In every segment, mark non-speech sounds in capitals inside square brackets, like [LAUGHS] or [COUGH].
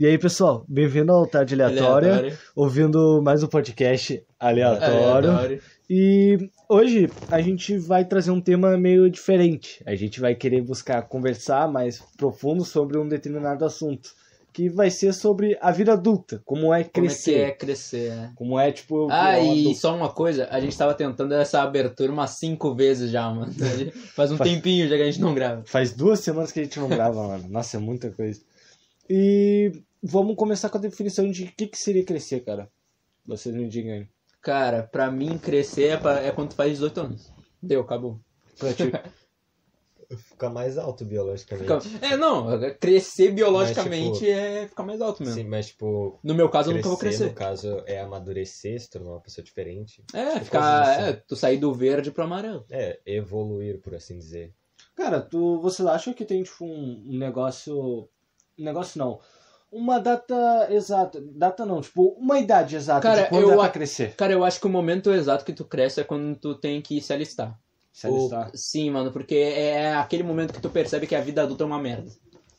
E aí, pessoal, bem-vindo ao Tarde Aleatória, Aleatório. ouvindo mais um podcast aleatório. Aleatório. E hoje a gente vai trazer um tema meio diferente. A gente vai querer buscar conversar mais profundo sobre um determinado assunto, que vai ser sobre a vida adulta, como é Como é que crescer. é crescer, né? Como é, tipo. Ah, e adulto. só uma coisa, a gente tava tentando essa abertura umas cinco vezes já, mano. Faz um Faz- tempinho já que a gente não grava. Faz duas semanas que a gente não grava, [LAUGHS] mano. Nossa, é muita coisa. E vamos começar com a definição de o que, que seria crescer, cara. Vocês me digam aí. Cara, pra mim crescer é, pra- é quando tu faz 18 anos. Deu, acabou. Pra ti. [LAUGHS] Ficar mais alto biologicamente. Fica- É, não, crescer biologicamente Mas, tipo, é ficar mais alto mesmo. Sim, mas tipo, No meu caso, eu nunca vou crescer, crescer. no caso, é amadurecer, se tornar uma pessoa diferente. É, Tipo, ficar. assim. É, tu sair do verde pro amarelo. É, evoluir, por assim dizer. Cara, tu, vocês acham que tem, tipo, um, um negócio. Negócio não. Uma data exata. Data não, tipo, uma idade exata Cara, de quando eu é pra crescer. Cara, eu acho que o momento exato que tu cresce é quando tu tem que se alistar. Se O- alistar. Sim, mano, porque é aquele momento que tu percebe que a vida adulta é uma merda.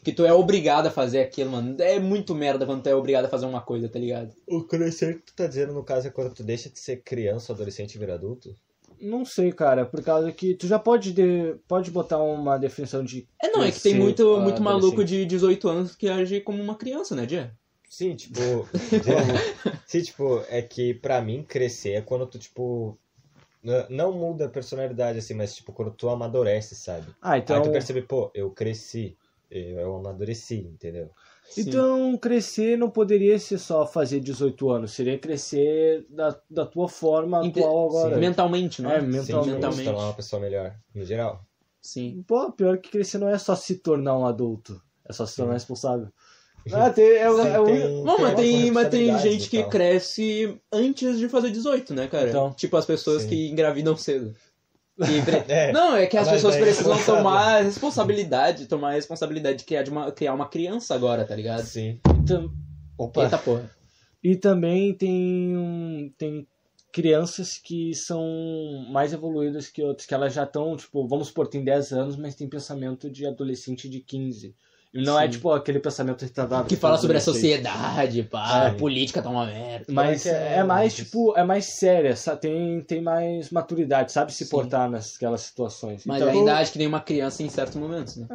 Que tu é obrigado a fazer aquilo, mano. É muito merda quando tu é obrigado a fazer uma coisa, tá ligado? O crescer que tu tá dizendo, no caso, é quando tu deixa de ser criança, adolescente e vira adulto? Não sei, cara, por causa que tu já pode, de, pode botar uma definição de. É, não, é que tem muito, muito maluco de 18 anos que age como uma criança, né, Dia? Sim, tipo. sim, tipo, é que pra mim crescer é quando tu, tipo. Não muda a personalidade, assim, mas tipo, quando tu amadurece, sabe? Ah, então. Aí tu percebe, pô, eu cresci. Eu amadureci, entendeu? Então, crescer não poderia ser só fazer 18 anos, seria crescer da, da tua forma Inte- atual agora. Sim. Mentalmente, não É, é? mentalmente. Sim, tipo, se mentalmente. tornar uma pessoa melhor, no geral. Sim. Pô, pior que crescer não é só se tornar um adulto, é só se tornar responsável. [LAUGHS] Ah, tem, é, Sim, é o- tem- Não, mas tem, mas tem gente que tal. cresce antes de fazer 18, né, cara? Então. tipo as pessoas Sim. que engravidam cedo. [LAUGHS] É, Não, é que as Mas pessoas é precisam tomar responsabilidade, tomar responsabilidade de criar, de uma, criar uma criança agora, tá ligado? sim. tam- Opa. Eita porra. E também tem, um- tem crianças que são mais evoluídas que outras, que elas já estão, tipo, vamos supor, tem 10 anos, mas tem pensamento de adolescente de 15. Não é, Sim. tipo, aquele pensamento retardado. Que fala sobre a sociedade, pá, É. a política tá uma merda. Mas é é, é? mais, tipo, é mais séria, tem, tem mais maturidade, sabe se Sim. portar naquelas situações. Mas Então, ainda acho que nem uma criança em certos momentos, né?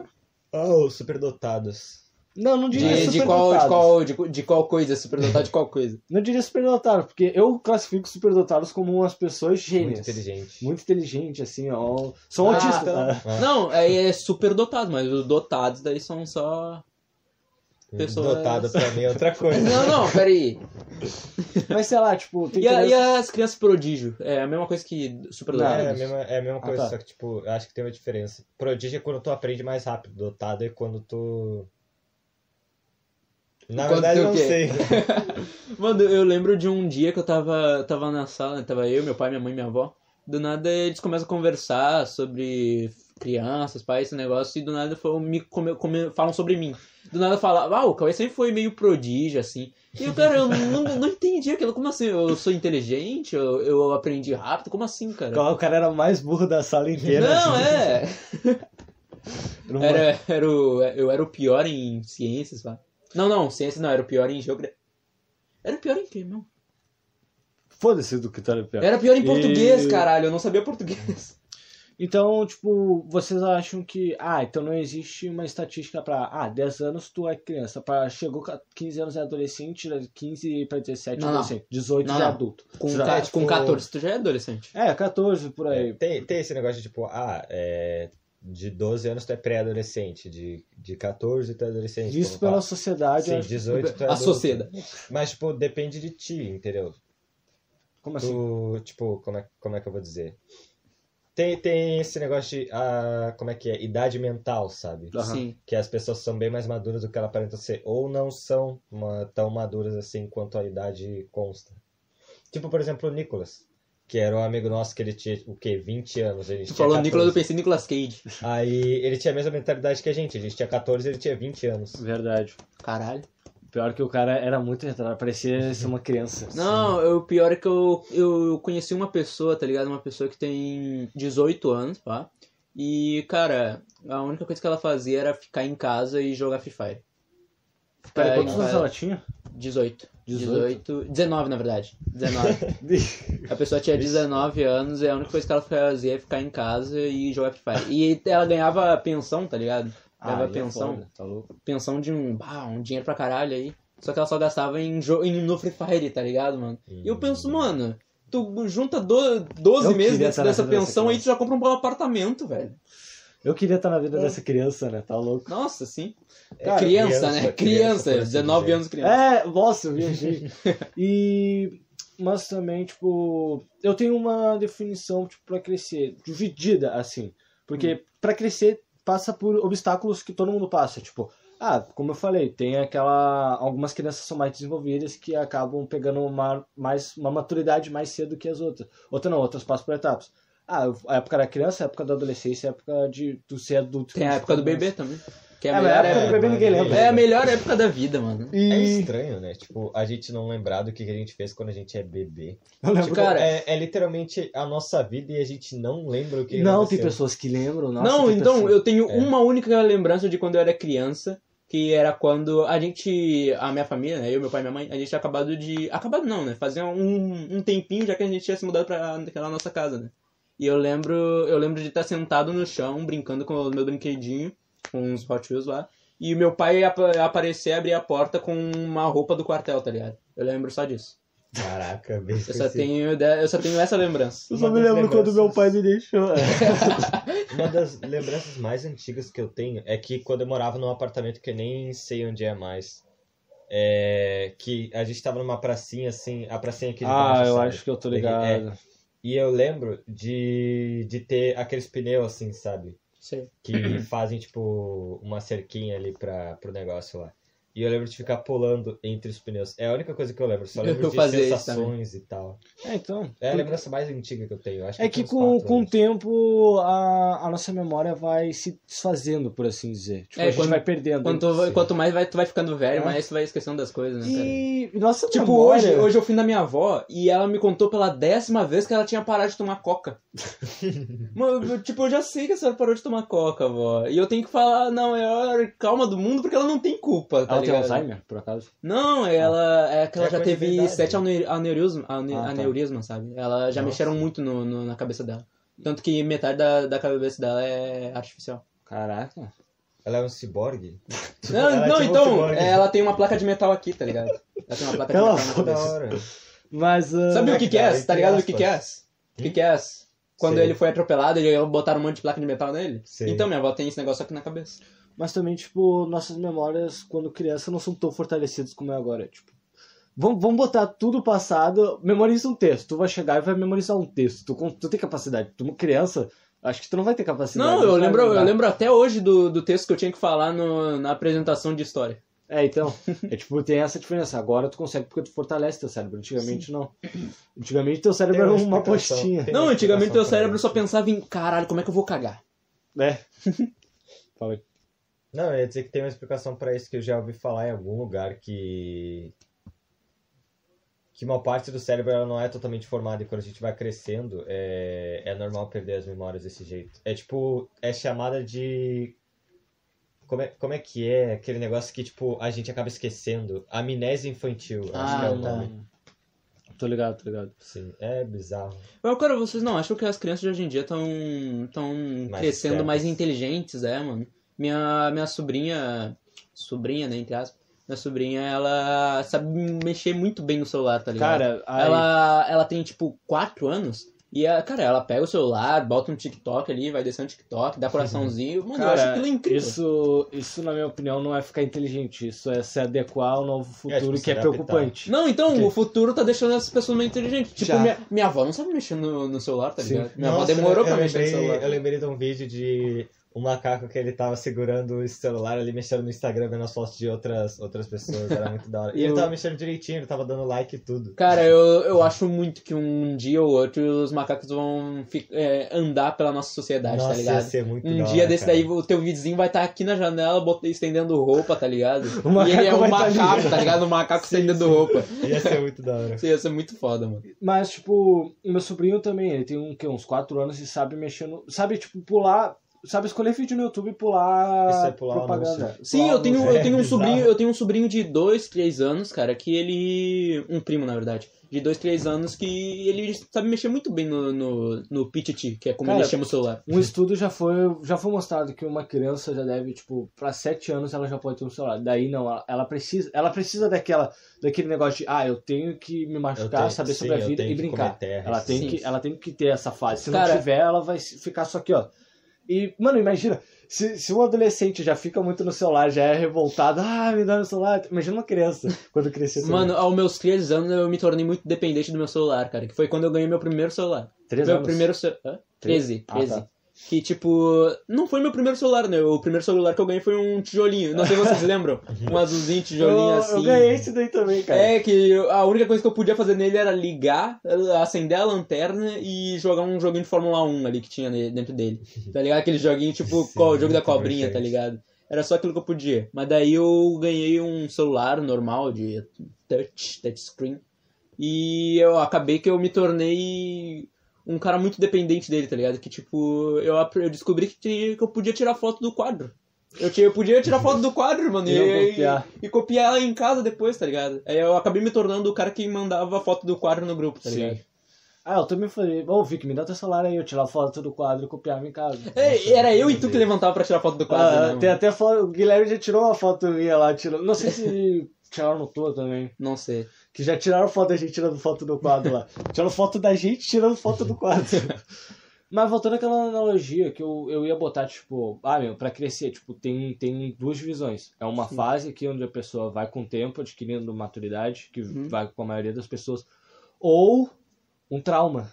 Ah, os superdotados. Não, não diria De, de, qual, de, qual, de, de qual coisa? Superdotado de qual coisa? Não diria superdotado, porque eu classifico superdotados como umas pessoas Muito gênias. inteligente. Muito inteligente, assim, ó. São Ah, autistas. então. Ah. Ah, Não, aí é superdotado, mas os dotados daí são só. pessoas- Dotado pra mim é outra coisa. Não, não, peraí. Mas sei lá, tipo, tem E, a- e as crianças prodígio? É a mesma coisa que É, superdotados? a mesma, é a mesma Ah, coisa, tá. só que, tipo, eu acho que tem uma diferença. Prodígio é quando tu aprende mais rápido, dotado é quando tu. Na Quando verdade, não sei. [LAUGHS] Mano, eu lembro de um dia que eu tava, tava na sala, tava eu, meu pai, minha mãe e minha avó. Do nada eles começam a conversar sobre crianças, pais, esse negócio, e do nada falam, me, come- come- falam sobre mim. Do nada fala, ah, o Cauê sempre foi meio prodígio, assim. E eu, cara, eu não, não entendi aquilo. Como assim? Eu sou inteligente? Eu, eu aprendi rápido? Como assim, cara? O cara era o mais burro da sala inteira. Não, assim. é. [LAUGHS] Era Era, o, eu era o pior em ciências, pá. Não, não, ciências não, era o pior em geografia. Era o pior em quê, meu? Foda-se do que tu era pior. Era pior em E- português, caralho. Eu não sabia português. [LAUGHS] Então, tipo, vocês acham que. Ah, então não existe uma estatística pra. Ah, 10 anos tu é criança. Pra, chegou a 15 anos é adolescente, 15 pra 17 Não, adolescente. 18 Não, já é não. adulto. Com, Já- tipo- com 14, tu já é adolescente. É, 14 por aí. É, tem, tem esse negócio de, tipo, ah, é, de 12 anos tu é pré-adolescente, de, de 14 tu é adolescente. Como pela fala. sociedade. Sim, acho- 18 tu é A adulto. sociedade. Mas, tipo, depende de ti, entendeu? Como assim? Tu, tipo, como é, como é que eu vou dizer? Tem, tem esse negócio de, ah, como é que é? Idade mental, sabe? Aham. Sim. Que as pessoas são bem mais maduras do que ela aparenta ser, ou não são uma- tão maduras assim quanto a idade consta. Tipo, por exemplo, o Nicolas, que era um amigo nosso que ele tinha, o quê? 20 anos. A gente Tu tinha falou Nicolas, eu 14. pensei em Nicolas Cage. Aí ele tinha a mesma mentalidade que a gente. A gente tinha 14 ele tinha 20 anos. Verdade. Caralho. Pior que o cara era muito retardado, parecia ser uma criança. Não, eu- o pior é que eu, eu conheci uma pessoa, tá ligado? Uma pessoa que tem 18 anos, pá. E, cara, a única coisa que ela fazia era ficar em casa e jogar Free Fire. Pera, quantos anos ela tinha? 18. 18? 18. 19, na verdade. 19. [LAUGHS] A pessoa tinha 19 anos e a única coisa que ela fazia é ficar em casa e jogar Free Fire. E ela ganhava pensão, tá ligado? Ganhava é pensão. foda, tá louco. Pensão de um, bah, um dinheiro pra caralho aí. Só que ela só gastava em, em no Free Fire, tá ligado, mano? E eu penso, mano, tu junta do, 12 Eu meses dessa, pensão aí, tu já compra um apartamento, velho. Eu queria estar na vida dessa criança, né? Tá louco. Nossa, sim. Cara, criança, criança, né? criança, Criança, por assim 19 dizer. anos criança. É, nossa, eu viajei. [LAUGHS] e. Mas também, tipo. Eu tenho uma definição, tipo, pra crescer, dividida, assim. Porque pra crescer passa por obstáculos que todo mundo passa. Tipo, ah, como eu falei, tem aquela. Algumas crianças são mais desenvolvidas que acabam pegando uma, mais, uma maturidade mais cedo que as outras. Outras não, outras passam por etapas. Ah, a época da criança, a época da adolescência, a época de tu ser adulto. Tem a época do bebê também. Que é a É, melhor época do bebê ninguém lembra. É a melhor época da vida, mano. É E... estranho, né? Tipo, a gente não lembrar do que que a gente fez quando a gente é bebê. Eu lembro Tipo, cara- é, é literalmente a nossa vida e a gente não lembra o que Não, aconteceu. tem pessoas que lembram. Nossa, não, então, pessoas- eu tenho É. uma única lembrança de quando eu era criança, que era quando a gente, a minha família, né, eu, meu pai e minha mãe, a gente tinha acabado de... Acabado não, né, fazia um, um tempinho já que a gente tinha se mudado pra naquela nossa casa, né. E eu lembro, eu lembro de estar sentado no chão, brincando com o meu brinquedinho, com uns Hot Wheels lá, e meu pai ap aparecer, abrir a porta com uma roupa do quartel, tá ligado? Eu lembro só disso. Caraca, bem Eu só tenho, eu só tenho essa lembrança. Eu só Uma me das lembro quando meu lembranças- pai me deixou. [LAUGHS] Uma das lembranças mais antigas que eu tenho é que quando eu morava num apartamento que eu nem sei onde é mais, é que a gente tava numa pracinha assim, a pracinha aqui de ah, baixo, eu sabe? acho que eu tô É, ligado. E eu lembro de, de ter aqueles pneus assim, sabe? Sei. Que [CLEARS THROAT] fazem tipo uma cerquinha ali pra, pro negócio lá. E eu lembro de ficar pulando entre os pneus. É a única coisa que eu lembro, só lembro Eu de sensações e tal. É, então. É a lembrança mais antiga que eu tenho. Acho É que tenho uns com, com o tempo a, a nossa memória vai se desfazendo, por assim dizer. Tipo, É, a gente quando- vai perdendo. Quanto, quanto mais vai, tu vai ficando velho, É. mais tu vai esquecendo das coisas, né, cara? E nossa Tipo, memória... hoje, hoje eu fui na minha avó e ela me contou pela décima vez que ela tinha parado de tomar coca. [LAUGHS] Mano, tipo, eu já sei que a senhora parou de tomar coca, vó. E eu tenho que falar, não, é a maior calma do mundo porque ela não tem culpa, tá Ela tem ligado? Alzheimer, por acaso? Não, ela é que ela É já coisa de teve verdade. sete ane- aneurisma, ane, Ah, tá. aneurisma, sabe? Ela já Nossa. mexeram muito no, no- na cabeça dela. Tanto que metade da, da cabeça dela é artificial. Caraca. Ela é um ciborgue? [LAUGHS] Não, Ela é não tipo um então, é, ela tem uma placa de metal aqui, tá ligado? Ela tem uma placa de a metal na Da cabeça. hora. Mas... ah, Sabe o que que é? Tá ligado o que que é? O que que é? Quando Sei. ele foi atropelado, ele botaram um monte de placa de metal nele? Sei. Então, minha avó tem esse negócio aqui na cabeça. Mas também, tipo, nossas memórias, quando criança, não são tão fortalecidas como é agora. Tipo, vamos, vamos botar tudo passado, memoriza um texto. Tu vai chegar e vai memorizar um texto. Tu, tu tem capacidade. Tu, uma criança, acho que tu não vai ter capacidade. Não, eu vai lembro, eu lembro até hoje do, do texto que eu tinha que falar no- na apresentação de história. É, então. É tipo, tem essa diferença. Agora tu consegue porque tu fortalece teu cérebro. Antigamente não. Antigamente teu cérebro era uma postinha. Não, antigamente teu cérebro só pensava em caralho, como é que eu vou cagar? É. [LAUGHS] Fala aí. Não, eu ia dizer que tem uma explicação pra isso que eu já ouvi falar em algum lugar que. Que uma parte do cérebro ela não é totalmente formada e quando a gente vai crescendo é, é normal perder as memórias desse jeito. É tipo, é chamada de. Como é, como é que é aquele negócio que tipo a gente acaba esquecendo? Amnésia infantil, acho que é o nome. não. Tô ligado, tô ligado. Sim, é bizarro. Mas, cara, vocês não acham que as crianças de hoje em dia estão tão Mais crescendo mais inteligentes, é, mano? Minha, minha sobrinha, sobrinha, né, entre aspas, minha sobrinha, ela sabe mexer muito bem no celular, tá ligado? Cara, aí, ela, ela tem, tipo, 4 anos e, ela, cara, ela pega o celular, bota um TikTok ali, vai descendo TikTok, dá coraçãozinho. Mano, eu acho cara, aquilo incrível. isso, isso, na minha opinião, não é ficar inteligente. Isso é se adequar ao novo futuro tipo, que se é adaptar. preocupante. Não, então, Ok. o futuro tá deixando essas pessoas meio inteligentes. Tipo, Já. minha, minha avó não sabe mexer no, no celular, tá Sim. ligado? Minha avó Nossa, demorou eu pra mexer no celular. Eu lembrei de um vídeo de um macaco que ele tava segurando o celular ali, mexendo no Instagram, vendo as fotos de outras, outras pessoas. Era muito da hora. E Eu- ele tava mexendo direitinho, ele tava dando like e tudo. Cara, eu, eu acho muito que um dia ou outro os macacos vão fi- é, andar pela nossa sociedade, Nossa, tá ia ligado? ser muito Um da dia hora, desse cara. daí, o teu vizinho vai estar aqui na janela bot- estendendo roupa, tá ligado? O macaco e ele é um tá macaco, ali. tá ligado? O macaco Sim, estendendo sim. roupa. Ia ser muito da hora. Isso ia ser muito foda, mano. Mas, tipo, o meu sobrinho também, ele tem um, que, uns 4 anos e sabe mexer no. Sabe, tipo, pular sabe escolher vídeo no YouTube e pular, é pular propaganda. Sim, Pular eu tenho, eu tenho um [LAUGHS] sobrinho, eu tenho um sobrinho de 2, 3 anos, cara, que ele. Um primo, na verdade. De 2, 3 anos que ele sabe mexer muito bem no, no, no PTT, que é como Cara, ele chama o celular. Um estudo já foi, já foi mostrado que uma criança já deve, tipo, pra 7 anos ela já pode ter um celular. Daí não, ela, ela precisa, ela precisa daquela, daquele negócio de, ah, eu tenho que me machucar, tenho- saber sim, sobre a vida e brincar. terra, Ela tem sim. que, ela tem que ter essa fase. Se Cara- não tiver, ela vai ficar só aqui, ó. E, mano, imagina, se, se um adolescente já fica muito no celular, já é revoltado, ah, me dá meu celular. Imagina uma criança quando crescer. Mano, aos meus 13 anos eu me tornei muito dependente do meu celular, cara. Que foi quando eu ganhei meu primeiro celular. Três meu anos. primeiro celular. 13, Ah, 13. tá. Que tipo. Não foi meu primeiro celular, né? O primeiro celular que eu ganhei foi um tijolinho. Não sei se vocês lembram. [LAUGHS] Um azulzinho, tijolinho eu, assim. eu ganhei esse daí também, cara. É, que a única coisa que eu podia fazer nele era ligar, acender a lanterna e jogar um joguinho de Fórmula 1 ali que tinha dentro dele. [LAUGHS] Tá ligado? Aquele joguinho tipo Sim, o jogo da cobrinha, tá ligado? Era só aquilo que eu podia. Mas daí eu ganhei um celular normal de touch, touchscreen. E eu acabei que eu me tornei um cara muito dependente dele, tá ligado? Que tipo, eu, eu descobri que, que eu podia tirar foto do quadro. Eu, tinha, eu podia tirar foto do quadro, mano, [LAUGHS] E e, não e, copiar. e copiar ela em casa depois, tá ligado? Aí eu acabei me tornando o cara que mandava foto do quadro no grupo, tá Sim. ligado? Ah, eu também falei, ô Vic, me dá teu celular aí, eu tirar foto do quadro e copiava em casa. É, era eu e tu que levantava pra tirar foto do quadro, Ah, né, tem até foto, o Guilherme já tirou uma foto minha lá, tirou, não sei [LAUGHS] se tiraram no tua também, Não sei. Que já tiraram foto da gente tirando foto do quadro lá. [LAUGHS] Tiraram foto da gente tirando foto do quadro. Mas voltando àquela analogia que eu, eu ia botar, tipo, ah, meu, pra crescer, tipo, tem, tem duas divisões. É uma fase aqui onde a pessoa vai com o tempo, adquirindo maturidade, que Uhum. vai com a maioria das pessoas, ou um trauma.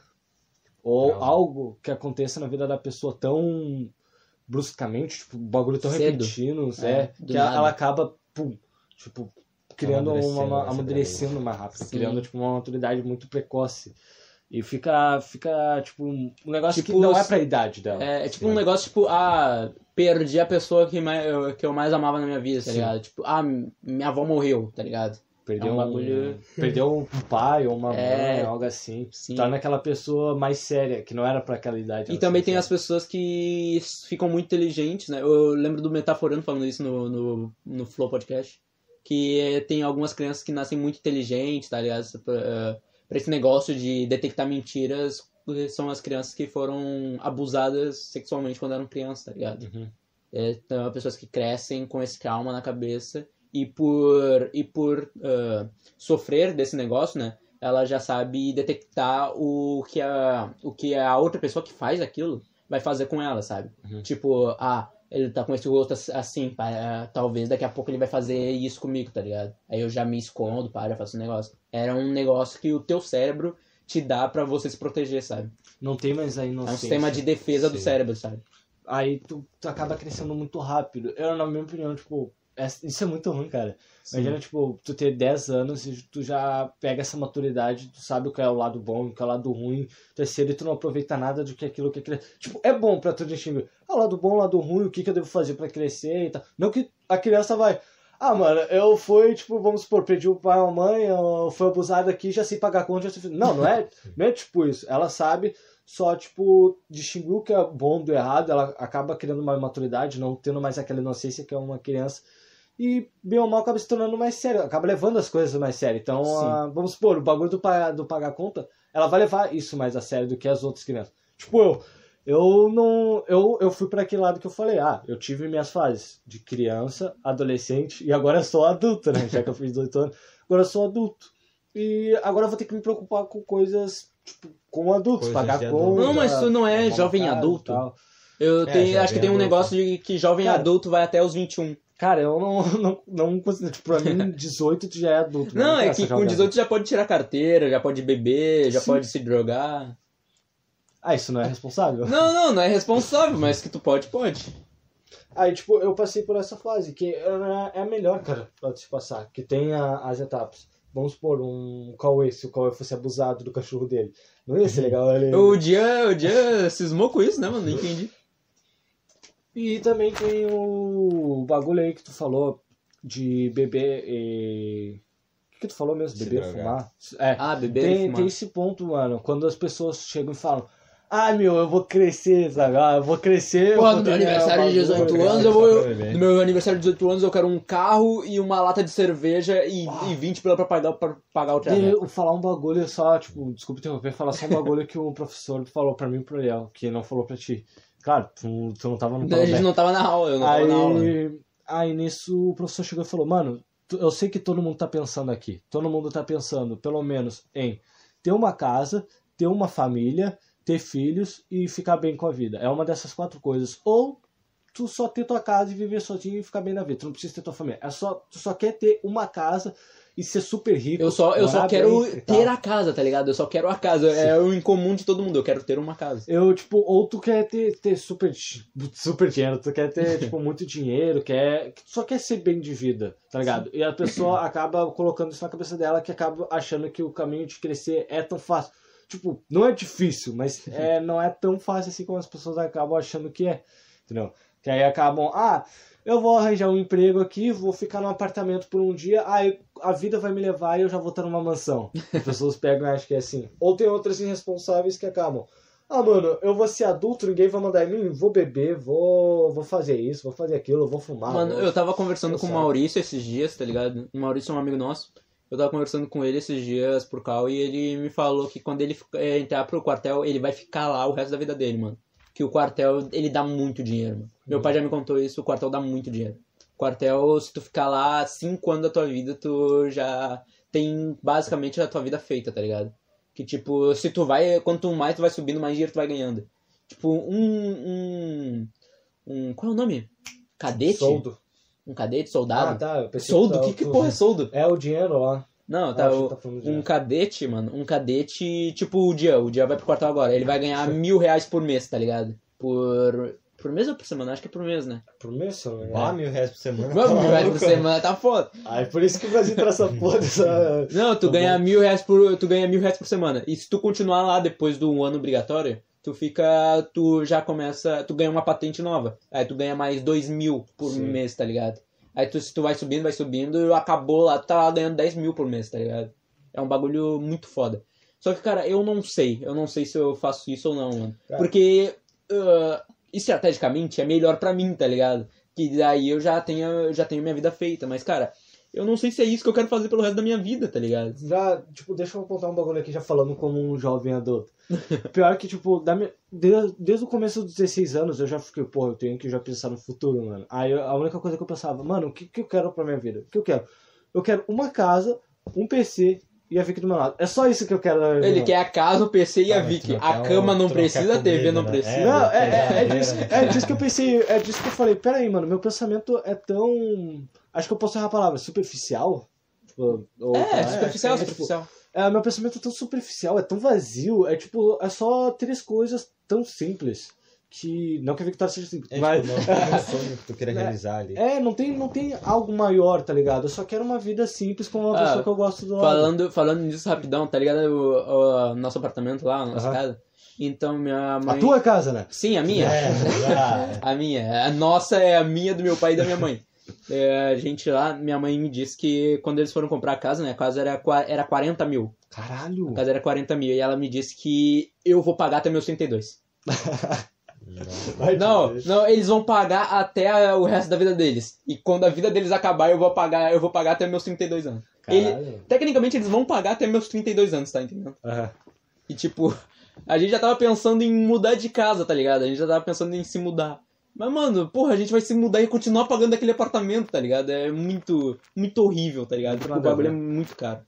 Ou Trauma. algo que aconteça na vida da pessoa tão bruscamente, tipo, um bagulho tão Cedo. repentino, É, é, que ela, ela acaba, pum, tipo, criando Amadurecendo uma, amadurecendo mais rápido, Sim. criando, tipo, uma maturidade muito precoce. E fica, fica tipo, um negócio Tipo, que não é pra idade dela. É, é tipo Sim. um negócio tipo, ah, perdi a pessoa que, mais, eu- que eu mais amava na minha vida, tá Sim. ligado? Tipo, ah, minha avó morreu, tá ligado? Perdeu, é um bagulho- [LAUGHS] perdeu um pai ou uma É. mãe, algo assim. Sim. Torna aquela pessoa mais séria, que não era pra aquela idade. E também tem as pessoas que ficam muito inteligentes, né? Eu lembro do Metaforando falando isso no, no, no Flow Podcast. Que é, tem algumas crianças que nascem muito inteligentes, tá ligado? Pra, eh, pra esse negócio de detectar mentiras, são as crianças que foram abusadas sexualmente quando eram crianças, tá ligado? Uhum. É, então, pessoas que crescem com esse trauma na cabeça e por, e por ah, sofrer desse negócio, né? Ela já sabe detectar o que, a, o que a outra pessoa que faz aquilo vai fazer com ela, sabe? Uhum. Tipo, ah, ele tá com esse gosto ass- assim, pá, ah, talvez daqui a pouco ele vai fazer isso comigo, tá ligado? Aí eu já me escondo, já faço um negócio. Era um negócio que o teu cérebro te dá pra você se proteger, sabe? Não tem mais a É um inocência. sistema de defesa do Sim. cérebro, sabe? Aí tu, tu acaba crescendo muito rápido. Eu, na minha opinião, tipo, é- isso é muito ruim, cara. Imagina, tipo, tu ter 10 anos e tu já pega essa maturidade, tu sabe o que é o lado bom, o que é o lado ruim, tu é cedo e tu não aproveita nada do que aquilo que é cre- Tipo, é bom pra tu distinguir. Ah, o lado bom, o lado ruim, o que, que eu devo fazer pra crescer e tal. Não que a criança vai. Ah, mano, eu fui, tipo, vamos supor, perdi o pai ou a mãe, eu fui abusado aqui, já sei pagar conta, já sei... Não, não é, [LAUGHS] não é tipo isso. Ela sabe só, tipo, distinguir o que é bom do errado, ela acaba criando uma maturidade, não tendo mais aquela inocência que é uma criança. E, bem ou mal, acaba se tornando mais sério, acaba levando as coisas mais sério. Então, Sim. ah, vamos supor, o bagulho do, do pagar conta, ela vai levar isso mais a sério do que as outras crianças. Tipo, eu, eu não. Eu, eu fui para aquele lado que eu falei, ah, eu tive minhas fases de criança, adolescente, e agora eu sou adulto, né? Já que eu fiz 18 anos, agora eu sou adulto. E agora eu vou ter que me preocupar com coisas, tipo, com adultos, Coisas pagar de conta. adulto. Não, mas isso não é jovem adulto. Eu É, tenho, acho que tem um adulto. negócio de que jovem Cara, adulto vai até os 21. Cara, eu não, [LAUGHS] não, não considero. Tipo, pra mim, [LAUGHS] 18 tu já é adulto. Não, é interessa que com jovem 18 já pode tirar carteira, já pode beber, já Sim. pode se drogar. Ah, isso não é responsável? Não, [LAUGHS] não, não é responsável, mas que tu pode, pode. Aí, tipo, eu passei por essa fase, que é a melhor, cara, pra se passar, que tem a- as etapas. Vamos supor, um Cauê, se o Cauê fosse abusado do cachorro dele. Não ia ser legal ele... O dia, o dia cismou com isso, né, mano? Não entendi. E também tem o bagulho aí que tu falou de beber e... O que, que tu falou mesmo? Se beber, drogar. fumar? É, Ah, beber e tem, fumar. tem esse ponto, mano, quando as pessoas chegam e falam ah, meu, eu vou crescer, sabe? Ah, eu vou crescer. eu Pô, no meu aniversário de bagulho, 18 cara. anos, eu vou. Tá bem. No meu aniversário de 18 anos, eu quero um carro e uma lata de cerveja e, e 20 pila pra pagar, pra pagar o E eu falar um bagulho só, tipo, desculpa interromper, falar só um bagulho que o professor falou pra mim e pro Léo, que não falou pra ti. Claro, tu, tu não tava no A gente não tava na aula, eu não tava na aula. Aí, aí nisso o professor chegou e falou, mano, eu sei que todo mundo tá pensando aqui. Todo mundo tá pensando, pelo menos, em ter uma casa, ter uma família, ter filhos e ficar bem com a vida. É uma dessas quatro coisas. Ou tu só ter tua casa e viver sozinho e ficar bem na vida. Tu não precisa ter tua família. É só, tu só quer ter uma casa e ser super rico. Eu só, eu só quero ter a casa, tá ligado? Eu só quero a casa. É o incomum de todo mundo, eu quero ter uma casa. Eu, tipo, ou tu quer ter, ter super, [LAUGHS] super dinheiro, tu quer ter, tipo, [LAUGHS] muito dinheiro, quer, tu só quer ser bem de vida, tá ligado? E a pessoa [CLEARS THROAT] acaba colocando isso na cabeça dela, que acaba achando que o caminho de crescer é tão fácil. Tipo, não é difícil, mas [LAUGHS] é, não é tão fácil assim como as pessoas acabam achando que é, entendeu? Que aí acabam, ah, eu vou arranjar um emprego aqui, vou ficar num apartamento por um dia, aí a vida vai me levar e eu já vou estar numa mansão. As pessoas pegam e acham que é assim. Ou tem outras irresponsáveis que acabam, ah, mano, eu vou ser adulto, ninguém vai mandar em mim, vou beber, vou, vou fazer isso, vou fazer aquilo, vou fumar. Mano, eu tava conversando eu com o. Maurício esses dias, tá ligado? O Maurício é um amigo nosso. Eu tava conversando com ele esses dias por call e ele me falou que quando ele é, entrar pro quartel, ele vai ficar lá o resto da vida dele, mano. Que o quartel, ele dá muito dinheiro, mano. Meu pai já me contou isso, o quartel dá muito dinheiro. Quartel, se tu ficar lá cinco anos da tua vida, tu já tem basicamente a tua vida feita, tá ligado? Que tipo, se tu vai, quanto mais tu vai subindo, mais dinheiro tu vai ganhando. Tipo, um. um, um qual é o nome? Cadete? Soldo. Um cadete, soldado? Ah, tá. eu soldo? Que, que porra é soldo? É o dinheiro lá. Não, Ah, tá. o- tá um cadete, mano. Um cadete, tipo o dia. O dia vai pro quartel agora. Ele vai ganhar mil reais por mês, tá ligado? Por. Por mês ou por semana? Acho que é por mês, né? Por mês, não me Ah, mil reais por semana. Mano, mil reais por semana tá foda. Aí por isso que o Brasil traz essa porra dessa. [LAUGHS] Não, tu Tá ganha bom. mil reais por. Tu ganha mil reais por semana. E se tu continuar lá depois do ano obrigatório, tu fica. Tu já começa. Tu ganha uma patente nova. Aí tu ganha mais dois mil por Sim. mês, tá ligado? Aí tu, se tu vai subindo, vai subindo, e acabou lá, tu tá ganhando 10 mil por mês, tá ligado? É um bagulho muito foda. Só que, cara, eu não sei. Eu não sei se eu faço isso ou não, mano. Cara. Porque ah, estrategicamente é melhor pra mim, tá ligado? Que daí eu já tenho, eu já tenho minha vida feita. Mas, cara, eu não sei se é isso que eu quero fazer pelo resto da minha vida, tá ligado? Já, tipo, deixa eu apontar um bagulho aqui já falando como um jovem adulto. [LAUGHS] Pior que, tipo, da minha, desde, desde o começo dos 16 anos eu já fiquei, pô, eu tenho que já pensar no futuro, mano. Aí a única coisa que eu pensava, mano, o que, que eu quero pra minha vida? O que eu quero? Eu quero uma casa, um PC e a Vicky do meu lado. É só isso que eu quero. Ele quer a casa, o PC e a Vicky. A quer cama não precisa, a TV não né? precisa. É, Não, é, é, é, disso, é disso que eu pensei, é disso que eu falei, peraí, mano, meu pensamento é tão. Acho que eu posso errar a palavra, superficial? Tipo, ou- É, superficial, é, tipo, superficial. É, meu pensamento é tão superficial, é tão vazio, é tipo, é só três coisas tão simples. Que. Não que a Victoria seja simples, É, mas. tipo, não tem um sonho que tu queira [LAUGHS] É. realizar ali. É, não tem, não tem algo maior, tá ligado? Eu só quero uma vida simples com uma Ah, pessoa que eu gosto do lado. Falando, falando nisso rapidão, tá ligado? O, o nosso apartamento lá, a nossa Aham. casa. Então minha A mãe. tua casa, né? Sim, a minha. É. [LAUGHS] A minha. A nossa é a minha, do meu pai e da minha mãe. É, a gente lá, minha mãe me disse que quando eles foram comprar a casa, né? A casa era, era 40 mil. Caralho. A casa era 40 mil. E ela me disse que eu vou pagar até meus 32. Vai te Não, não, eles vão pagar até o resto da vida deles. E quando a vida deles acabar, eu vou pagar, eu vou pagar até meus 32 anos. Ele, tecnicamente eles vão pagar até meus 32 anos, tá entendendo? Aham. E tipo, a gente já tava pensando em mudar de casa, tá ligado? A gente já tava pensando em se mudar. Mas, mano, porra, a gente vai se mudar e continuar pagando aquele apartamento, tá ligado? É muito, muito horrível, tá ligado? Porque o bagulho é muito caro.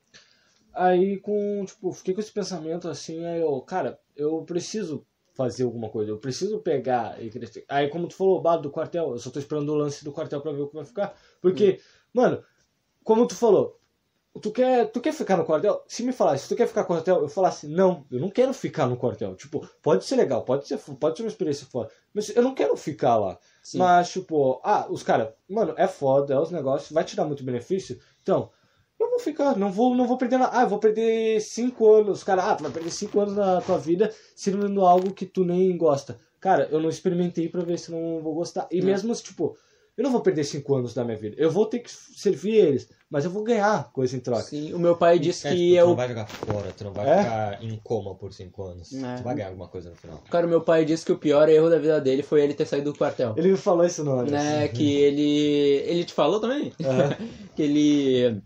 Aí com, tipo, fiquei com esse pensamento assim, aí eu, cara, eu preciso fazer alguma coisa, eu preciso pegar e crescer. Aí como tu falou, bah, do quartel, eu só tô esperando o lance do quartel pra ver o que vai ficar. Porque, mano, como tu falou, tu quer, tu quer ficar no quartel? Se me falasse, se tu quer ficar no quartel, eu falasse, não, eu não quero ficar no quartel. Tipo, pode ser legal, pode ser, pode ser uma experiência foda, mas eu não quero ficar lá. Sim. Mas, tipo, ah, os caras, mano, é foda, é os negócios, vai te dar muito benefício. Então, eu vou ficar, não vou, não vou perder nada. Ah, eu vou perder 5 anos. Cara, ah, tu vai perder 5 anos na tua vida sirvendo algo que tu nem gosta. Cara, eu não experimentei pra ver se não vou gostar. E Hum. mesmo, tipo, eu não vou perder cinco anos da minha vida. Eu vou ter que servir eles, mas eu vou ganhar coisa em troca. Sim, o meu pai disse É, que tipo, é tu não vai jogar fora, tu não vai É? ficar em coma por cinco anos. É. Tu vai ganhar alguma coisa no final. Cara, o meu pai disse que o pior erro da vida dele foi ele ter saído do quartel. Ele me falou isso no Né, que ele. Ele te falou também? [LAUGHS] Que ele.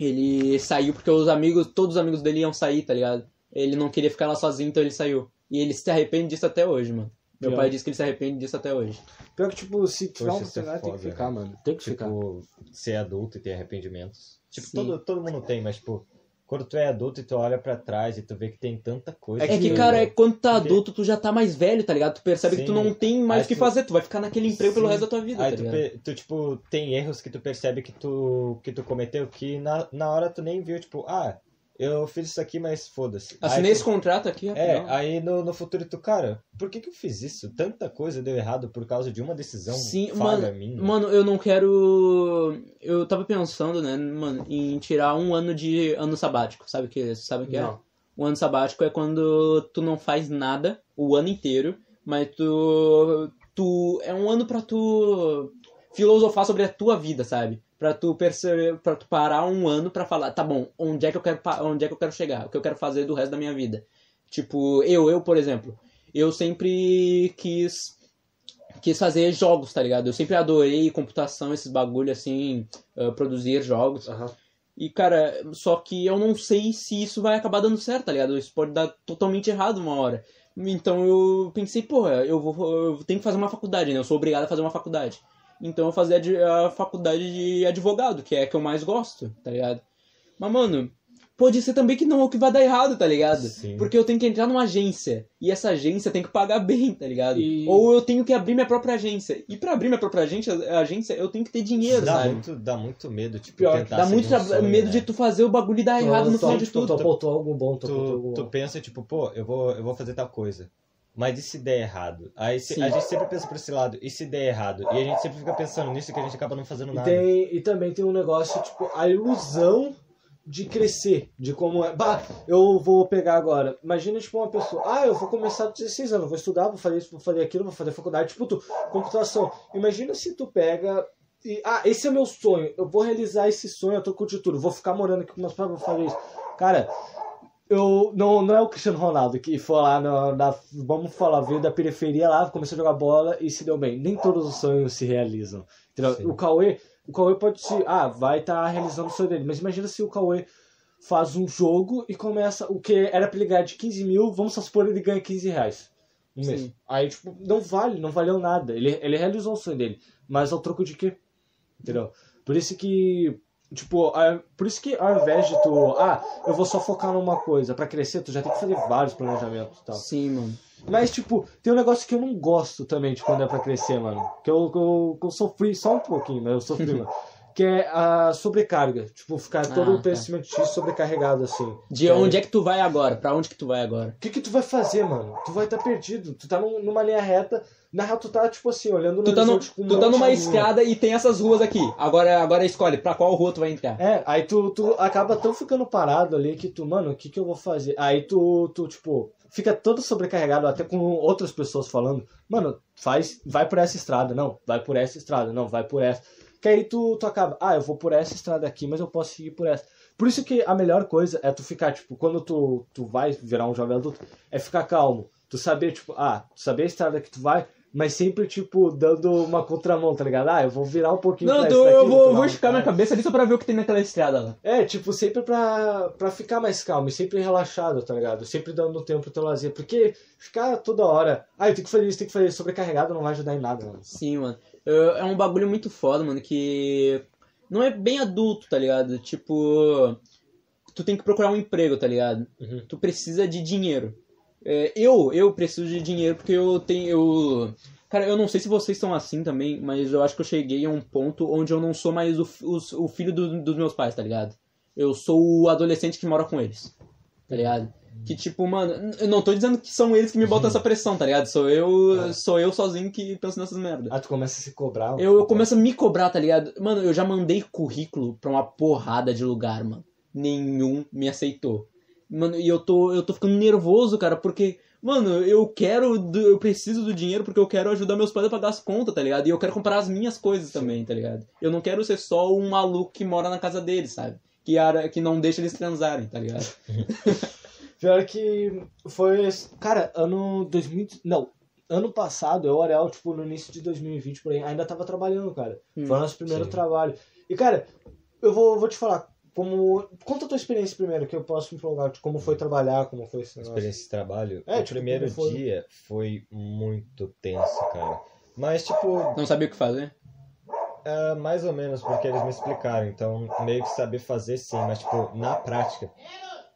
Ele saiu porque os amigos. Todos os amigos dele iam sair, tá ligado? Ele não queria ficar lá sozinho, então ele saiu. E ele se arrepende disso até hoje, mano. Meu Pior. pai disse que ele se arrepende disso até hoje. Pior que, tipo, se tiver Poxa, uma isso é oportunidade, tem que ficar, né? mano. Tem que ficar. Tipo, ser adulto e ter arrependimentos. Tipo, Sim. todo, todo mundo tem, mas, tipo, quando tu é adulto e tu olha pra trás e tu vê que tem tanta coisa. É que, que- cara, é quando tá Porque- adulto, tu já tá mais velho, tá ligado? Tu percebe que tu Sim. não tem mais o que tu- fazer, tu vai ficar naquele emprego pelo Sim. resto da tua vida, Aí tá tu, ligado? pe- tu, tipo, tem erros que tu percebe que tu, que tu cometeu que na, na hora tu nem viu, tipo, ah, eu fiz isso aqui, mas foda-se. Assinei Aí esse tu- contrato aqui, É, rapidão. aí no, no futuro tu, cara, por que que eu fiz isso? Tanta coisa deu errado por causa de uma decisão Sim, falha mano, minha. Mano, eu não quero. Eu tava pensando, né, mano, em tirar um ano de ano sabático. Sabe o que, sabe que é? Não. O ano sabático é quando tu não faz nada o ano inteiro, mas tu. tu é um ano pra tu filosofar sobre a tua vida, sabe? Pra tu perceber, para tu parar um ano pra falar, tá bom, onde é que eu quero onde é que eu quero chegar? O que eu quero fazer do resto da minha vida? Tipo, eu, eu, por exemplo, eu sempre quis quis fazer jogos, tá ligado? Eu sempre adorei computação, esses bagulho assim, ah, produzir jogos. Aham. E, cara, só que eu não sei se isso vai acabar dando certo, tá ligado? Isso pode dar totalmente errado uma hora. Então eu pensei, porra, eu vou eu tenho que fazer uma faculdade, né? Eu sou obrigado a fazer uma faculdade. Então eu fazia a faculdade de advogado, que é a que eu mais gosto, tá ligado? Mas, mano, pode ser também que não, que vai dar errado, tá ligado? Sim. Porque eu tenho que entrar numa agência. E essa agência tem que pagar [LAUGHS] bem, tá ligado? E- Ou eu tenho que abrir minha própria agência. E pra abrir minha própria agência, agência eu tenho que ter dinheiro, dá, sabe? muito, dá muito medo, tipo, Pior, tentar Dá muito um sonho, medo né? de tu fazer o bagulho e dar errado no final de tudo. Tu apontou algo bom, tu apontou algo tu, tu bom. pensa, tipo, pô, eu vou, eu vou fazer tal coisa. Mas e se der errado? Aí se- a gente sempre pensa por esse lado, e se der errado? E a gente sempre fica pensando nisso que a gente acaba não fazendo E, nada. tem, e também tem um negócio, tipo, a ilusão de crescer, de como é. Bah, eu vou pegar agora. Imagina, tipo, uma pessoa, ah, eu vou começar com 16 anos, vou estudar, vou fazer isso, vou fazer aquilo, vou fazer faculdade, tipo, tu, computação. Imagina se tu pega. E, ah, esse é meu sonho, eu vou realizar esse sonho, eu tô com o título, vou ficar morando aqui com meus pais, vou fazer isso. Cara, eu não, não é o Cristiano Ronaldo que foi lá na, na- vamos falar, veio da periferia lá, começou a jogar bola e se deu bem. Nem todos os sonhos se realizam. O Cauê, o Cauê pode se, ah, vai estar realizando o sonho dele, mas imagina se o Cauê faz um jogo e começa, o que era pra ele ganhar de 15 mil, vamos supor ele ganha 15 reais. Um mês. Sim. Aí, tipo, não vale, não valeu nada. Ele, ele realizou o sonho dele. Mas ao troco de quê? Entendeu? Por isso que, tipo, por isso que ao invés de tu, ah, eu vou só focar numa coisa pra crescer, tu já tem que fazer vários planejamentos e tal. Sim, mano. Mas, tipo, tem um negócio que eu não gosto também de quando é pra crescer, mano. Que eu, que eu, que eu sofri só um pouquinho, mas eu sofri, [LAUGHS] mano. Que é a sobrecarga. Tipo, ficar todo Ah, o tá. pensamento X sobrecarregado, assim. De onde é que tu vai agora? Pra onde que tu vai agora? O que que tu vai fazer, mano? Tu vai estar perdido. Tu tá num- numa linha reta. Na real, tu tá, tipo assim, olhando no Tu tá, no, um tu tá numa escada e tem essas ruas aqui. Agora, agora escolhe pra qual rua tu vai entrar. É, aí tu, tu acaba tão ficando parado ali que tu, mano, o que que eu vou fazer? Aí tu, tu, tipo, fica todo sobrecarregado, até com outras pessoas falando, mano, faz, vai por essa estrada, não, vai por essa estrada, não, vai por essa. Que aí tu, tu acaba, ah, eu vou por essa estrada aqui, mas eu posso seguir por essa. Por isso que a melhor coisa é tu ficar, tipo, quando tu, tu vai virar um jovem adulto, é ficar calmo. Tu saber, tipo, ah, tu saber a estrada que tu vai, mas sempre, tipo, dando uma contramão, tá ligado? Ah, eu vou virar um pouquinho Não, pra daqui, eu vou, vou esticar minha cabeça ali só pra ver o que tem naquela estrada lá. É, tipo, sempre pra, pra ficar mais calmo e sempre relaxado, tá ligado? Sempre dando tempo pro teu lazer. Porque ficar toda hora, ah, eu tenho que fazer isso, tenho que fazer isso, sobrecarregado não vai ajudar em nada, mano. Sim, mano. Eu- É um bagulho muito foda, mano, que não é bem adulto, tá ligado? Tipo, tu tem que procurar um emprego, tá ligado? Uhum. Tu precisa de dinheiro. É, eu, eu preciso de dinheiro porque eu tenho. Eu... Cara, eu não sei se vocês estão assim também, mas eu acho que eu cheguei a um ponto onde eu não sou mais o, os- o filho do- dos meus pais, tá ligado? Eu sou o adolescente que mora com eles, tá ligado? Que tipo, mano, eu não tô dizendo que são eles que me botam essa pressão, tá ligado? Sou eu, sou eu sozinho que penso nessas merdas. Ah, tu começa a se cobrar. Eu, eu começo a me cobrar, tá ligado? Mano, eu já mandei currículo pra uma porrada de lugar, mano. Nenhum me aceitou. Mano, e eu tô, eu tô ficando nervoso, cara, porque, mano, eu quero, do- eu preciso do dinheiro porque eu quero ajudar meus pais a pagar as contas, tá ligado? E eu quero comprar as minhas coisas também, tá ligado? Eu não quero ser só um maluco que mora na casa deles, sabe? Que, que não deixa eles transarem, tá ligado? [LAUGHS] Pior que foi. Cara, ano 2000. Não. Ano passado, eu, Ariel, tipo, no início de 2020, por aí, ainda tava trabalhando, cara. Hum, Foi o nosso primeiro sim. trabalho. E, cara, eu vou, vou te falar, como. Conta a tua experiência primeiro, que eu posso me empolgar de como foi trabalhar, como foi esse negócio. experiência de trabalho, É, o tipo, primeiro foi? dia foi muito tenso, cara. Mas, tipo, Não sabia o que fazer. é, mais ou menos porque eles me explicaram. Então, meio que saber fazer sim, mas, tipo, na prática.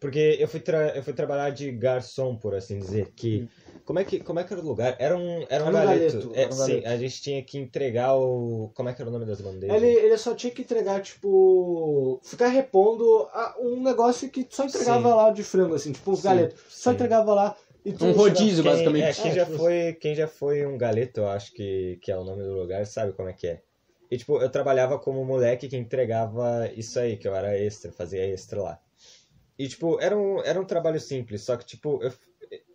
Porque eu fui, tra- eu fui trabalhar de garçom, por assim dizer. Que. Como é que, como é que era o lugar? Era um, era um Era um galeto. galeto, É, era um sim, galeto. a gente tinha que entregar o. Como é que era o nome das bandeiras? Ele, ele só tinha que entregar, tipo. Ficar repondo a- um negócio que só entregava Sim. lá de frango, assim, tipo uns Sim, galetos. Só sim. entregava lá e tu Um rodízio, Quem, basicamente. é, quem, É, já tipo- foi, quem já foi um galeto, eu acho que, que é o nome do lugar, sabe como é que é. E, tipo, eu trabalhava como moleque que entregava isso aí, que eu era extra, fazia extra lá. E, tipo, era um, era um trabalho simples, só que, tipo, eu,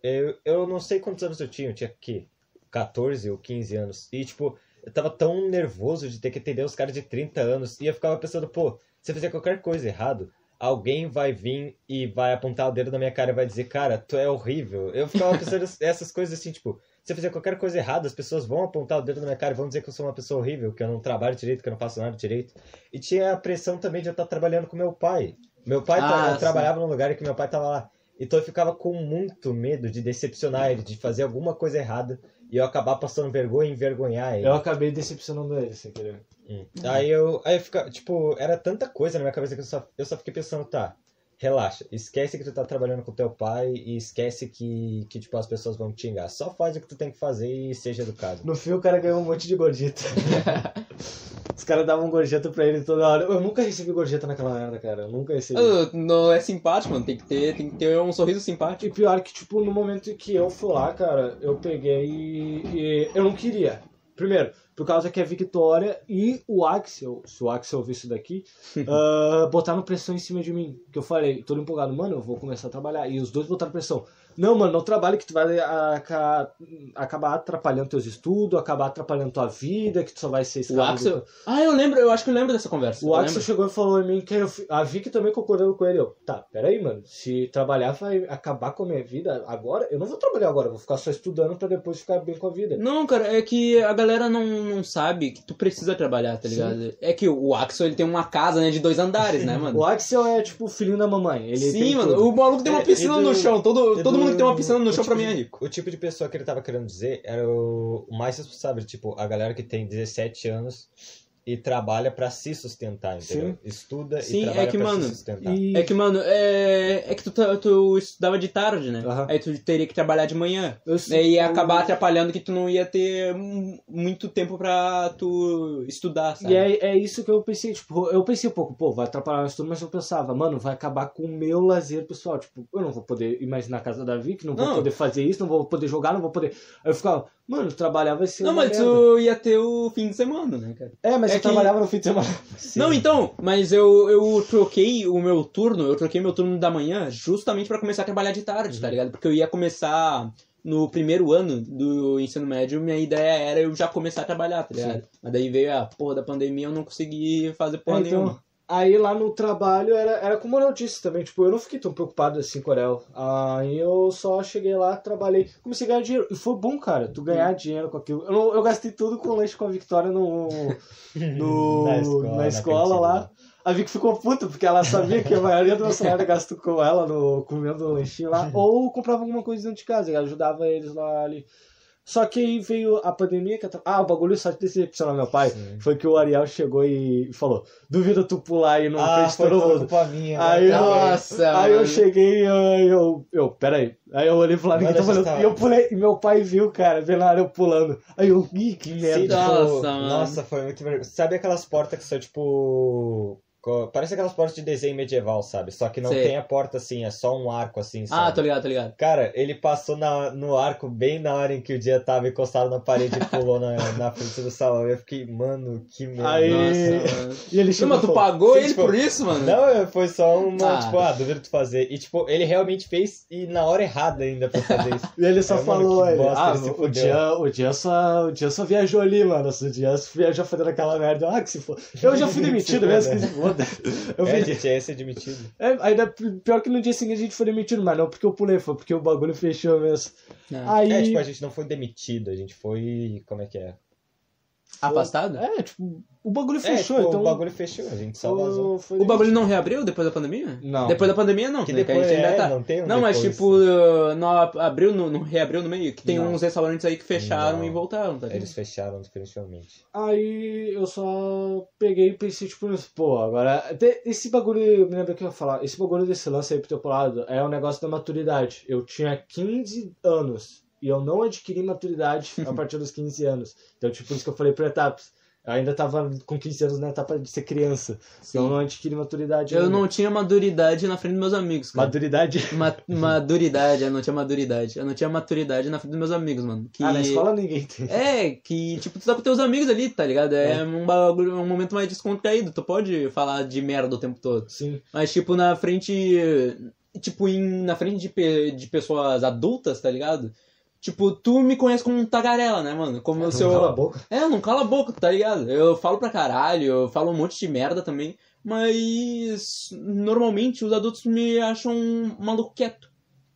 eu, eu não sei quantos anos eu tinha, eu tinha, que 14 ou 15 anos. E, tipo, eu tava tão nervoso de ter que atender os caras de 30 anos, e eu ficava pensando, pô, se eu fizer qualquer coisa errado, alguém vai vir e vai apontar o dedo na minha cara e vai dizer, cara, tu é horrível. Eu ficava pensando [LAUGHS] essas coisas assim, tipo, se eu fizer qualquer coisa errada, as pessoas vão apontar o dedo na minha cara e vão dizer que eu sou uma pessoa horrível, que eu não trabalho direito, que eu não faço nada direito. E tinha a pressão também de eu estar trabalhando com meu pai. Meu pai, Ah, eu sim. trabalhava num lugar em que meu pai tava lá. Então eu ficava com muito medo de decepcionar ele, de fazer alguma coisa errada e eu acabar passando vergonha e envergonhar ele. Eu acabei decepcionando ele, sem querer. Hum. Aí eu, aí eu ficava, tipo, era tanta coisa na minha cabeça que eu só, eu só fiquei pensando, tá, relaxa, esquece que tu tá trabalhando com teu pai e esquece que, que tipo, as pessoas vão te xingar. Só faz o que tu tem que fazer e seja educado. No fim, o cara ganhou um monte de gorjeta. [LAUGHS] Os caras davam gorjeta pra ele toda hora. Eu nunca recebi gorjeta naquela merda, cara. Eu nunca recebi. Ah, Não é simpático, mano. Tem que ter, tem que ter um sorriso E simpático. pior que, tipo, no momento em que eu fui lá, cara, eu peguei e, e eu não queria. Primeiro, por causa que a Victoria e o Axel, se o Axel ouvir isso daqui, [LAUGHS] ah, botaram pressão em cima de mim. Que eu falei, todo empolgado, mano, eu vou começar a trabalhar. E os dois botaram pressão. Não, mano, não trabalhe que tu vai aca- acabar atrapalhando teus estudos, acabar atrapalhando tua vida, que tu só vai ser O escravo do- Axel. Ah, eu lembro, eu acho que eu lembro dessa conversa. O Axel lembro. chegou e falou em mim que eu, a Vicky também concordando com ele. Eu, tá, peraí, mano. Se trabalhar vai acabar com a minha vida agora, eu não vou trabalhar agora, vou ficar só estudando pra depois ficar bem com a vida. Não, cara, é que a galera não, não sabe que tu precisa trabalhar, tá ligado? É que o Axel ele tem uma casa, né, de dois andares, né, [LAUGHS] mano? O Axel é tipo o filhinho da mamãe. Ele Sim, mano, tudo. o maluco tem uma É, piscina e do- no chão. Todo, todo do- mundo que tem uma piscina no o chão pra tipo mim é de- rico. O tipo de pessoa que ele tava querendo dizer era o o mais responsável, tipo, a galera que tem 17 anos e trabalha pra se sustentar, entendeu? Estuda Sim, e trabalha é que, pra mano, se sustentar. E... É que, mano, é, é que tu, tá- tu estudava de tarde, né? Aham. Aí tu teria que trabalhar de manhã. Eu E ia acabar atrapalhando que tu não ia ter muito tempo pra tu estudar, sabe? E é, é isso que eu pensei, tipo, eu pensei um pouco, pô, vai atrapalhar o estudo, mas eu pensava, mano, vai acabar com o meu lazer pessoal. Tipo, eu não vou poder ir mais na casa da Vicky, não vou Não. poder fazer isso, não vou poder jogar, não vou poder. Aí eu ficava, mano, trabalhar vai ser. Não, mas tu ia ter o fim de semana, né, cara? É, mas é eu que- trabalhava no fim de semana. [LAUGHS] Não, então, mas eu, eu troquei o meu turno, eu troquei meu turno da manhã justamente pra começar a trabalhar de tarde, tá ligado? Porque eu ia começar no primeiro ano do ensino médio, minha ideia era eu já começar a trabalhar, tá ligado? Mas daí veio a porra da pandemia, eu não consegui fazer porra É, então, nenhuma. Aí lá no trabalho era, era como eu disse também, tipo, eu não fiquei tão preocupado assim com o Orel. Aí eu só cheguei lá, trabalhei, comecei a ganhar dinheiro. E foi bom, cara, tu ganhar dinheiro com aquilo. Eu, eu gastei tudo com lanche com a Victoria no, no, [LAUGHS] Na na escola, escola, na lá. A Vic ficou puta, porque ela sabia que a maioria do meu salário gasto com ela, no, comendo o lanchinho lá. [LAUGHS] Ou comprava alguma coisa dentro de casa, e ajudava eles lá ali. Só que aí veio a pandemia que Ah, o bagulho só de decepcionar meu pai Sim. foi que o Ariel chegou e falou: Duvido tu pular aí no Ah, foi todo mundo. minha. Aí, eu-? Nossa, Aí eu cheguei e eu, eu, eu, peraí. Aí eu olhei pro lado que tá falando, e eu pulei, e meu pai viu, cara, vendo eu pulando. Aí eu, ih, que Sim, merda. tipo, Nossa, mano. nossa, foi muito vergonhoso. Sabe aquelas portas que são tipo. Parece aquelas portas de desenho medieval, sabe? Só que não Sei. tem a porta assim, é só um arco assim, sabe? Ah, tô ligado, tô ligado. Cara, ele passou na, no arco bem na hora em que o dia tava encostado na parede e pulou na, [LAUGHS] na frente do salão. Eu fiquei, mano, que merda. Aí- Nossa, [LAUGHS] mano. E ele mas tu pagou Sim, ele tipo, por isso, mano? Não, foi só uma, Ah. tipo, ah, duvido tu fazer. E, tipo, ele realmente fez e na hora errada ainda pra fazer isso. [LAUGHS] E ele só Aí, mano, falou, ele, bosta, ah, ele o fudeu." dia, o, dia só, o dia só viajou ali, mano. O dia viajou fazendo aquela merda. Ah, que se for. Eu já fui demitido mesmo, que se foda. [LAUGHS] Eu é, fui- gente, é esse admitido. É, ainda pior que no dia seguinte a gente foi demitido, mas não porque eu pulei, foi porque o bagulho fechou mesmo. É. Aí. É, tipo, a gente não foi demitido, a gente foi. Como é que é? Afastado? É, tipo, o bagulho É, fechou, tipo, então. o bagulho fechou, a gente só vazou. foi O bagulho não reabriu depois da pandemia? Não. Depois da pandemia não, Que né? depois a gente ainda é, tá... não tem um Não, mas tipo, uh, não abriu não reabriu no meio? Que tem Não. uns restaurantes aí que fecharam Não. e voltaram, tá? Eles fecharam definitivamente. Aí eu só peguei e pensei, tipo, pô, agora. Esse bagulho, me lembra que eu ia falar, esse bagulho desse lance aí pro teu lado é um negócio da maturidade. Eu tinha 15 anos e eu não adquiri maturidade a [LAUGHS] partir dos 15 anos. Então, tipo, por isso que eu falei por etapas. Eu ainda tava com 15 anos na etapa de ser criança. Então eu não adquiri maturidade. Eu ainda. não tinha maduridade na frente dos meus amigos, cara. Maduridade. [LAUGHS] Ma maduridade, eu não tinha maduridade. Eu não tinha maturidade na frente dos meus amigos, mano. Que... Ah, na escola ninguém tem. É, que tipo, tu tá com teus amigos ali, tá ligado? É, um bagulho, um momento mais descontraído. Tu pode falar de merda o tempo todo. Sim. Mas, tipo, na frente. Tipo, em, na frente de, pe- de pessoas adultas, tá ligado? Tipo, tu me conhece como um tagarela, né, mano? Como o Não seu. cala a boca. É, não cala a boca, tá ligado? Eu falo pra caralho, eu falo um monte de merda também, mas normalmente os adultos me acham um maluco quieto.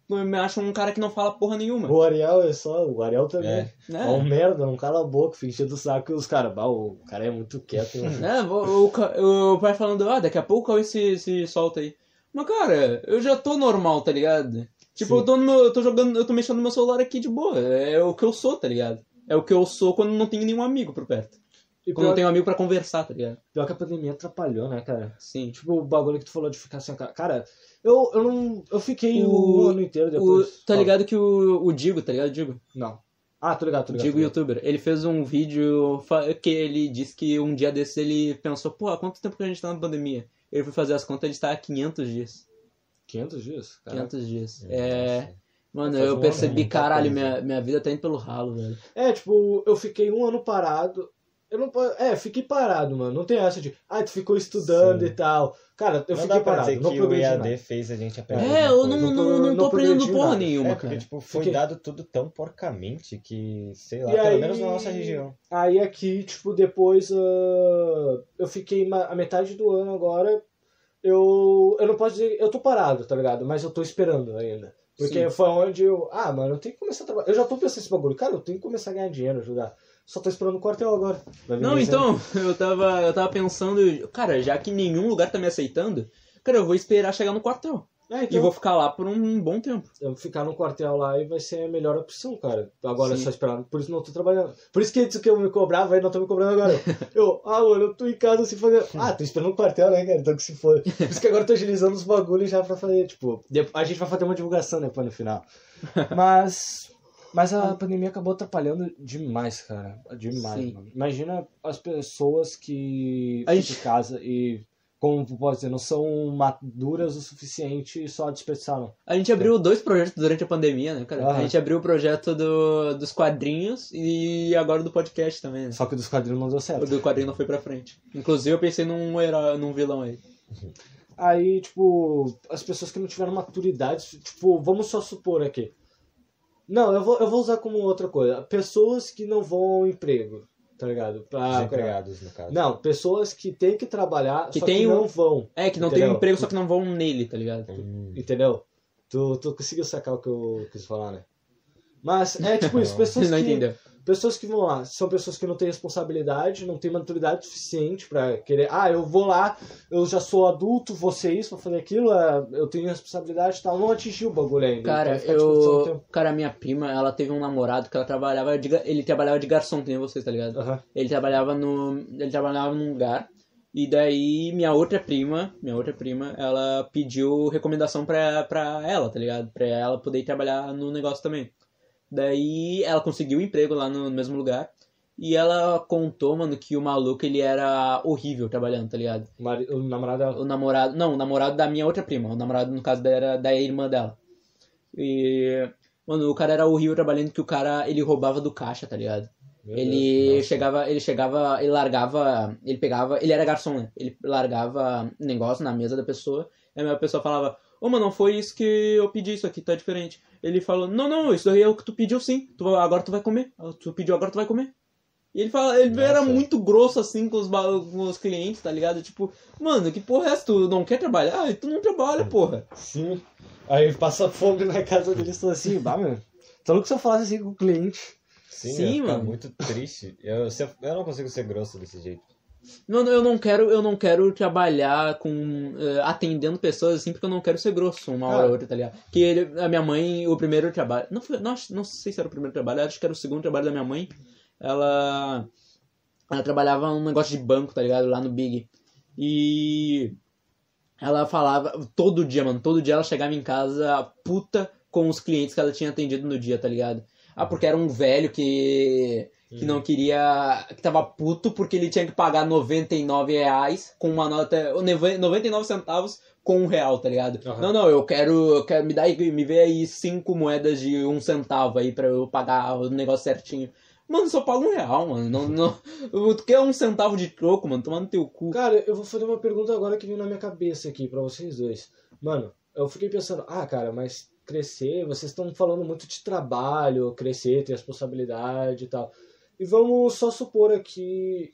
Me acham um cara que não fala porra nenhuma. O Ariel é só. O Ariel também. É. É, É. um merda, não cala a boca, fica enchendo o saco e os caras, o cara é muito quieto. mano." [LAUGHS] É, o, o, o pai falando, ah, daqui a pouco o Cauê se, se solta aí. Mas, cara, eu já tô normal, tá ligado? Tipo, Sim. eu tô, no meu, eu tô jogando, eu tô mexendo no meu celular aqui de boa. É o que eu sou, tá ligado? É o que eu sou quando não tenho nenhum amigo por perto. E Quando não pior, tenho amigo pra conversar, tá ligado? pior que a pandemia atrapalhou, né, cara? Sim. Tipo, o bagulho que tu falou de ficar sem a cara. Cara, eu, eu não. Eu fiquei O- um ano inteiro O, depois. tá Fala. ligado que o, o Digo, tá ligado, Digo? Não. Ah, tô ligado, tô ligado. Digo tô ligado. youtuber. Ele fez um vídeo que ele disse que um dia desses ele pensou, pô, há quanto tempo que a gente tá na pandemia? Ele foi fazer as contas, ele está há 500 dias. 500 dias? Cara. 500 dias. É. Nossa. Mano, um eu ano, percebi, muita caralho, minha, minha vida tá indo pelo ralo, velho. É, tipo, eu fiquei um ano parado. Eu não É, fiquei parado, mano. Não tem essa de. Ah, tu ficou estudando Sim. e tal. Cara, eu não fiquei dá pra parado. dizer Não que o EAD nada. fez a gente aprender. É, eu não, Não não, não não tô aprendendo porra nada. nenhuma, É, porque, cara. tipo, foi Fiquei- dado tudo tão porcamente que, sei lá, E pelo aí- menos na nossa região. Aí aqui, tipo, depois ah, eu fiquei a metade do ano agora. Eu, eu não posso dizer. Eu tô parado, tá ligado? Mas eu tô esperando ainda. Porque Sim. foi onde eu. Ah, mano, eu tenho que começar a trabalhar. Eu já tô pensando nesse bagulho. Cara, eu tenho que começar a ganhar dinheiro, ajudar. Só tô esperando o quartel agora. Não, então, [LAUGHS] eu tava, eu tava pensando, cara, já que nenhum lugar tá me aceitando, cara, eu vou esperar chegar no quartel. É, E então, vou ficar lá por um bom tempo. eu vou ficar no quartel lá e vai ser a melhor opção, cara. Agora é Sim. só esperar. Por isso não tô trabalhando. Por isso que antes que eu me cobrava, aí não tô me cobrando agora. [LAUGHS] Eu, ah, mano, eu tô em casa se fazer. Ah, tô esperando o quartel, né, cara? Então que se for. Por isso que agora eu tô agilizando os bagulhos já pra fazer, tipo. de- A gente vai fazer uma divulgação depois no final. [LAUGHS] Mas. Mas a pandemia acabou atrapalhando demais, cara. Demais, Sim. mano. Imagina as pessoas que A ficam gente- em casa e, como posso dizer, não são maduras o suficiente e só desperdiçaram. A gente abriu dois projetos durante a pandemia, né, cara? A gente abriu o projeto do, dos quadrinhos e agora do podcast também, né? Só que dos quadrinhos não deu O certo. do quadrinho não foi pra frente. Inclusive eu pensei num herói, num vilão aí. Aí, tipo, as pessoas que não tiveram maturidade, tipo, vamos só supor aqui. Não, eu vou, eu vou usar como outra coisa. Pessoas que não vão ao emprego, tá ligado? Pra, Desempregados, no caso. Não, pessoas que têm que trabalhar, Que só tem que um- não vão, É, que não Entendeu? tem emprego, só que não vão nele, tá ligado? Hum. entendeu? Tu, tu conseguiu sacar o que eu quis falar, né? Mas é tipo isso, [LAUGHS] pessoas não que, entendeu. pessoas que vão lá, são pessoas que não têm responsabilidade, não têm maturidade suficiente pra querer, ah, eu vou lá, eu já sou adulto, vou ser isso, vou fazer aquilo, é, eu tenho responsabilidade e tal, não atingiu o bagulho ainda. Cara, então desperdiçando eu. tempo. Cara, minha prima, ela teve um namorado que ela trabalhava de. Ele trabalhava de garçom, que nem vocês, tá ligado? Aham. Ele trabalhava no. Ele trabalhava num lugar. E daí minha outra prima, minha outra prima, ela pediu recomendação pra, pra ela, tá ligado? Pra ela poder trabalhar no negócio também. Daí ela conseguiu um emprego lá no mesmo lugar. E ela contou, mano, que o maluco ele era horrível trabalhando, tá ligado? O, mari- o namorado dela. O namorado. Não, o namorado da minha outra prima. O namorado, no caso, era da irmã dela. E. Mano, o cara era horrível trabalhando que o cara ele roubava do caixa, tá ligado? Meu ele Deus, chegava, ele chegava, ele largava, ele pegava, ele era garçom, né? Ele largava negócio na mesa da pessoa, aí a pessoa falava, ô mano, não foi isso que eu pedi, isso aqui tá diferente. Ele falou, não, não, isso aí é o que tu pediu sim, tu, agora tu vai comer, tu pediu, agora tu vai comer. E ele fala, ele era Nossa. muito grosso assim com os, com os clientes, tá ligado? Tipo, mano, que porra é essa? Tu não quer trabalhar? Ah, tu não trabalha, porra. Sim. Aí passa fome na casa deles e assim, bah, meu. Tá louco se eu falasse assim com o cliente. Sim, Sim, mano. muito triste. Eu, eu não consigo ser grosso desse jeito. Mano, eu não quero, eu não quero trabalhar com eh, atendendo pessoas assim, porque eu não quero ser grosso uma hora Ah. ou outra, tá ligado? Que ele- a minha mãe, o primeiro trabalho, não foi, não, não sei se era o primeiro trabalho, acho que era o segundo trabalho da minha mãe. Ela ela trabalhava um negócio de banco, tá ligado? Lá no Big. E ela falava todo dia, mano, todo dia ela chegava em casa puta com os clientes que ela tinha atendido no dia, tá ligado? Ah, porque era um velho que que não queria. que tava puto porque ele tinha que pagar 99 reais com uma nota. ou neve- 99 centavos com um real, tá ligado? Aham. Não, não, eu quero. Eu quero me dar aí- me vê aí cinco moedas de um centavo aí pra eu pagar o negócio certinho. Mano, só paga um real, mano. Não, não, tu quer um centavo de troco, mano? Toma no teu cu. Cara, eu vou fazer uma pergunta agora que veio na minha cabeça aqui pra vocês dois. Mano, eu fiquei pensando, ah, cara, mas crescer, vocês estão falando muito de trabalho, crescer, ter responsabilidade e tal. E vamos só supor aqui.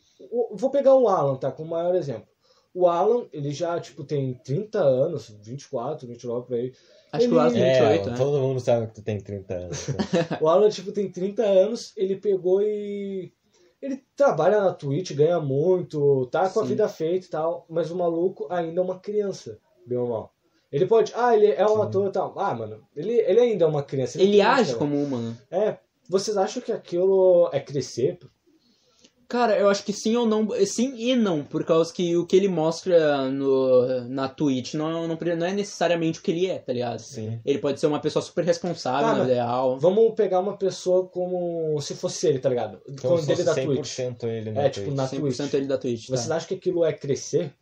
Vou pegar o Alan, tá? Como maior exemplo. O Alan, ele já, tipo, tem 30 anos, 24, 29 por aí. Acho que o Alan tem Ele- 28, é, né? todo mundo sabe que tu tem 30 anos. né? [LAUGHS] O Alan, tipo, tem 30 anos, ele pegou e. Ele trabalha na Twitch, ganha muito, tá com a Sim. vida feita e tal, mas o maluco ainda é uma criança, bem ou mal. Ele pode. Ah, ele é um Sim. ator e tal. Ah, mano, ele, ele ainda é uma criança. Ele tem age como uma, né? É. Vocês acham que aquilo é crescer? Cara, eu acho que sim ou não. Sim e não, por causa que o que ele mostra no, na Twitch não, não, não é necessariamente o que ele é, tá ligado? Sim. Ele pode ser uma pessoa super responsável, ideal. Vamos pegar uma pessoa como se fosse ele, tá ligado? Como se fosse da Twitch. 100% ele na É, tipo, Twitch. na 100% Twitch. ele da Twitch. Tá? Vocês acham que aquilo é crescer?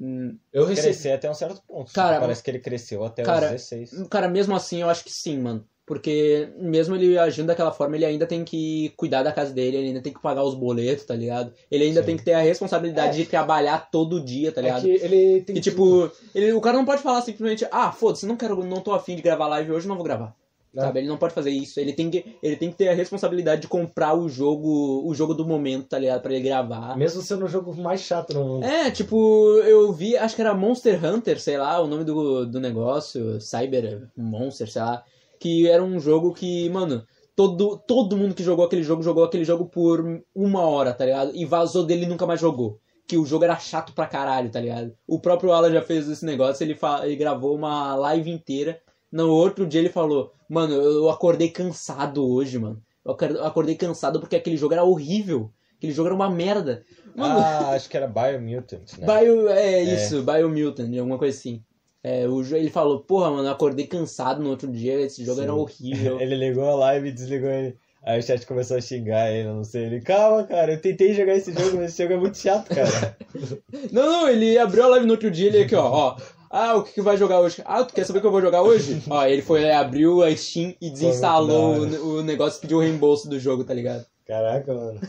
Hum, Eu recebi. Crescer até um certo ponto. Cara, Parece que ele cresceu até cara, os 16. Cara, mesmo assim, eu acho que sim, mano. Porque mesmo ele agindo daquela forma, ele ainda tem que cuidar da casa dele, ele ainda tem que pagar os boletos, tá ligado? Ele ainda Sim. tem que ter a responsabilidade É. de trabalhar todo dia, tá É ligado? que ele tem E tipo, ele, o cara não pode falar simplesmente, ah, foda-se, não quero, não tô afim de gravar live hoje, não vou gravar. É. Sabe? Ele não pode fazer isso. Ele tem que, ele tem que ter a responsabilidade de comprar o jogo, o jogo do momento, tá ligado? Pra ele gravar. Mesmo sendo o jogo mais chato no mundo. É, tipo, eu vi, acho que era Monster Hunter, sei lá, o nome do, do negócio, Cyber Monster, sei lá, que era um jogo que, mano, todo, todo mundo que jogou aquele jogo jogou aquele jogo por uma hora, tá ligado? E vazou dele e nunca mais jogou. Que o jogo era chato pra caralho, tá ligado? O próprio Alan já fez esse negócio, ele, fa ele gravou uma live inteira. No outro dia ele falou, mano, eu acordei cansado hoje, mano. Eu acor- eu acordei cansado porque aquele jogo era horrível. Aquele jogo era uma merda. Mano, Ah, acho que era Biomutant, né? Bio, é isso, Biomutant, alguma coisa assim. É, o, ele falou, porra, mano, eu acordei cansado no outro dia, esse jogo Sim. era horrível. [LAUGHS] Ele ligou a live e desligou ele. Aí o chat começou a xingar ele, não sei. Ele, calma, cara, eu tentei jogar esse jogo, mas esse jogo é muito chato, cara. [LAUGHS] Não, não, ele abriu a live no outro dia, ele aqui, ó, ó. Ah, o que, que vai jogar hoje? Ah, tu quer saber o que eu vou jogar hoje? [LAUGHS] ó, ele foi, abriu a Steam e desinstalou Pô, o, o negócio e pediu o reembolso do jogo, tá ligado? Caraca, mano.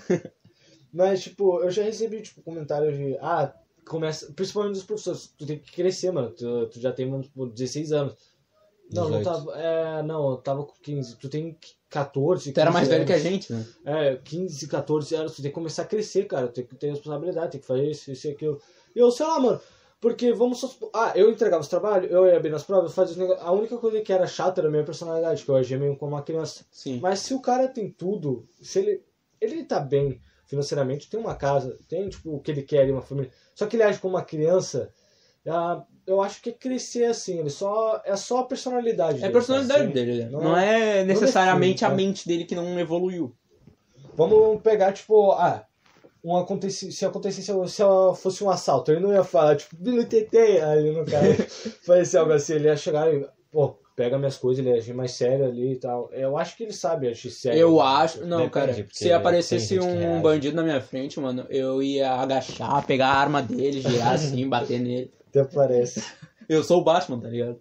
Mas, tipo, eu já recebi, tipo, comentários de. Ah, começa. Principalmente dos professores. Tu tem que crescer, mano. Tu, tu já tem, mano, tipo, 16 anos. Não, não 18. tava. É, não, eu tava com 15. Tu tem 14. Tu era mais 15 velho que a gente, né? É, 15, 14 anos. Tu tem que começar a crescer, cara. Tu tem que ter responsabilidade, tem que fazer isso, isso e aquilo. Eu, sei lá, mano. Porque vamos só. Ah, eu entregava os trabalhos, eu ia bem nas provas, fazia os negócios. A única coisa que era chata era a minha personalidade, que eu agia meio como uma criança. Sim. Mas se o cara tem tudo, se ele, ele tá bem financeiramente, tem uma casa, tem tipo o que ele quer, uma família, só que ele age como uma criança, ah, eu acho que é crescer assim, ele só é só a personalidade É a dele, personalidade sabe? dele, né? Não Não, é necessariamente define, a né? mente dele que não evoluiu. Vamos pegar tipo, ah, um aconteci, se acontecesse se fosse um assalto, ele não ia falar tipo, Bilo Tetê, ali no cara, [LAUGHS] parecia algo assim, ele ia chegar e, pô, pega minhas coisas, ele agir mais sério ali e tal. Eu acho que ele sabe agir sério. Eu acho. Não, Depende, cara. Se aparecesse um bandido na minha frente, mano, eu ia agachar, pegar a arma dele, girar assim, [LAUGHS] bater nele. Até parece. [LAUGHS] Eu sou o Batman, tá ligado?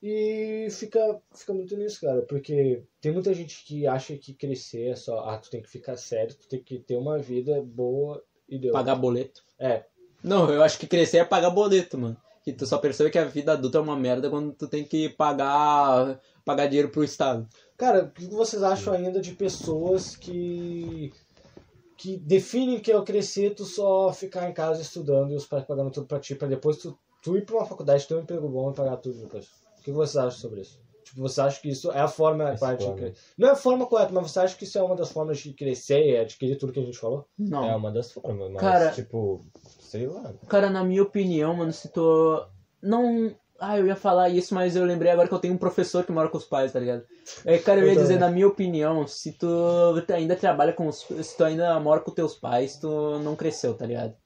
E fica, fica muito nisso, cara, porque tem muita gente que acha que crescer é só, ah, tu tem que ficar sério, tu tem que ter uma vida boa e deu. Pagar boleto. É, Não, eu acho que crescer é pagar boleto, mano. Que tu só percebe que a vida adulta é uma merda quando tu tem que pagar pagar dinheiro pro Estado. Cara, o que vocês acham ainda de pessoas que que definem que ao crescer tu só ficar em casa estudando e os pais pagando tudo pra ti, pra depois tu, tu ir pra uma faculdade, ter um emprego bom e pagar tudo depois? O que vocês acham sobre isso? Tipo, você acha que isso é a forma Essa correta de forma. crescer? Não é a forma correta, mas você acha que isso é uma das formas de crescer e adquirir tudo que a gente falou? Não. É uma das formas, mas, Cara- tipo, sei lá. Cara, na minha opinião, mano, se tu. Não. Ah, eu ia falar isso, mas eu lembrei agora que eu tenho um professor que mora com os pais, tá ligado? É, cara, eu ia dizer, na minha opinião, se tu ainda trabalha com os. Se tu ainda mora com teus pais, tu não cresceu, tá ligado?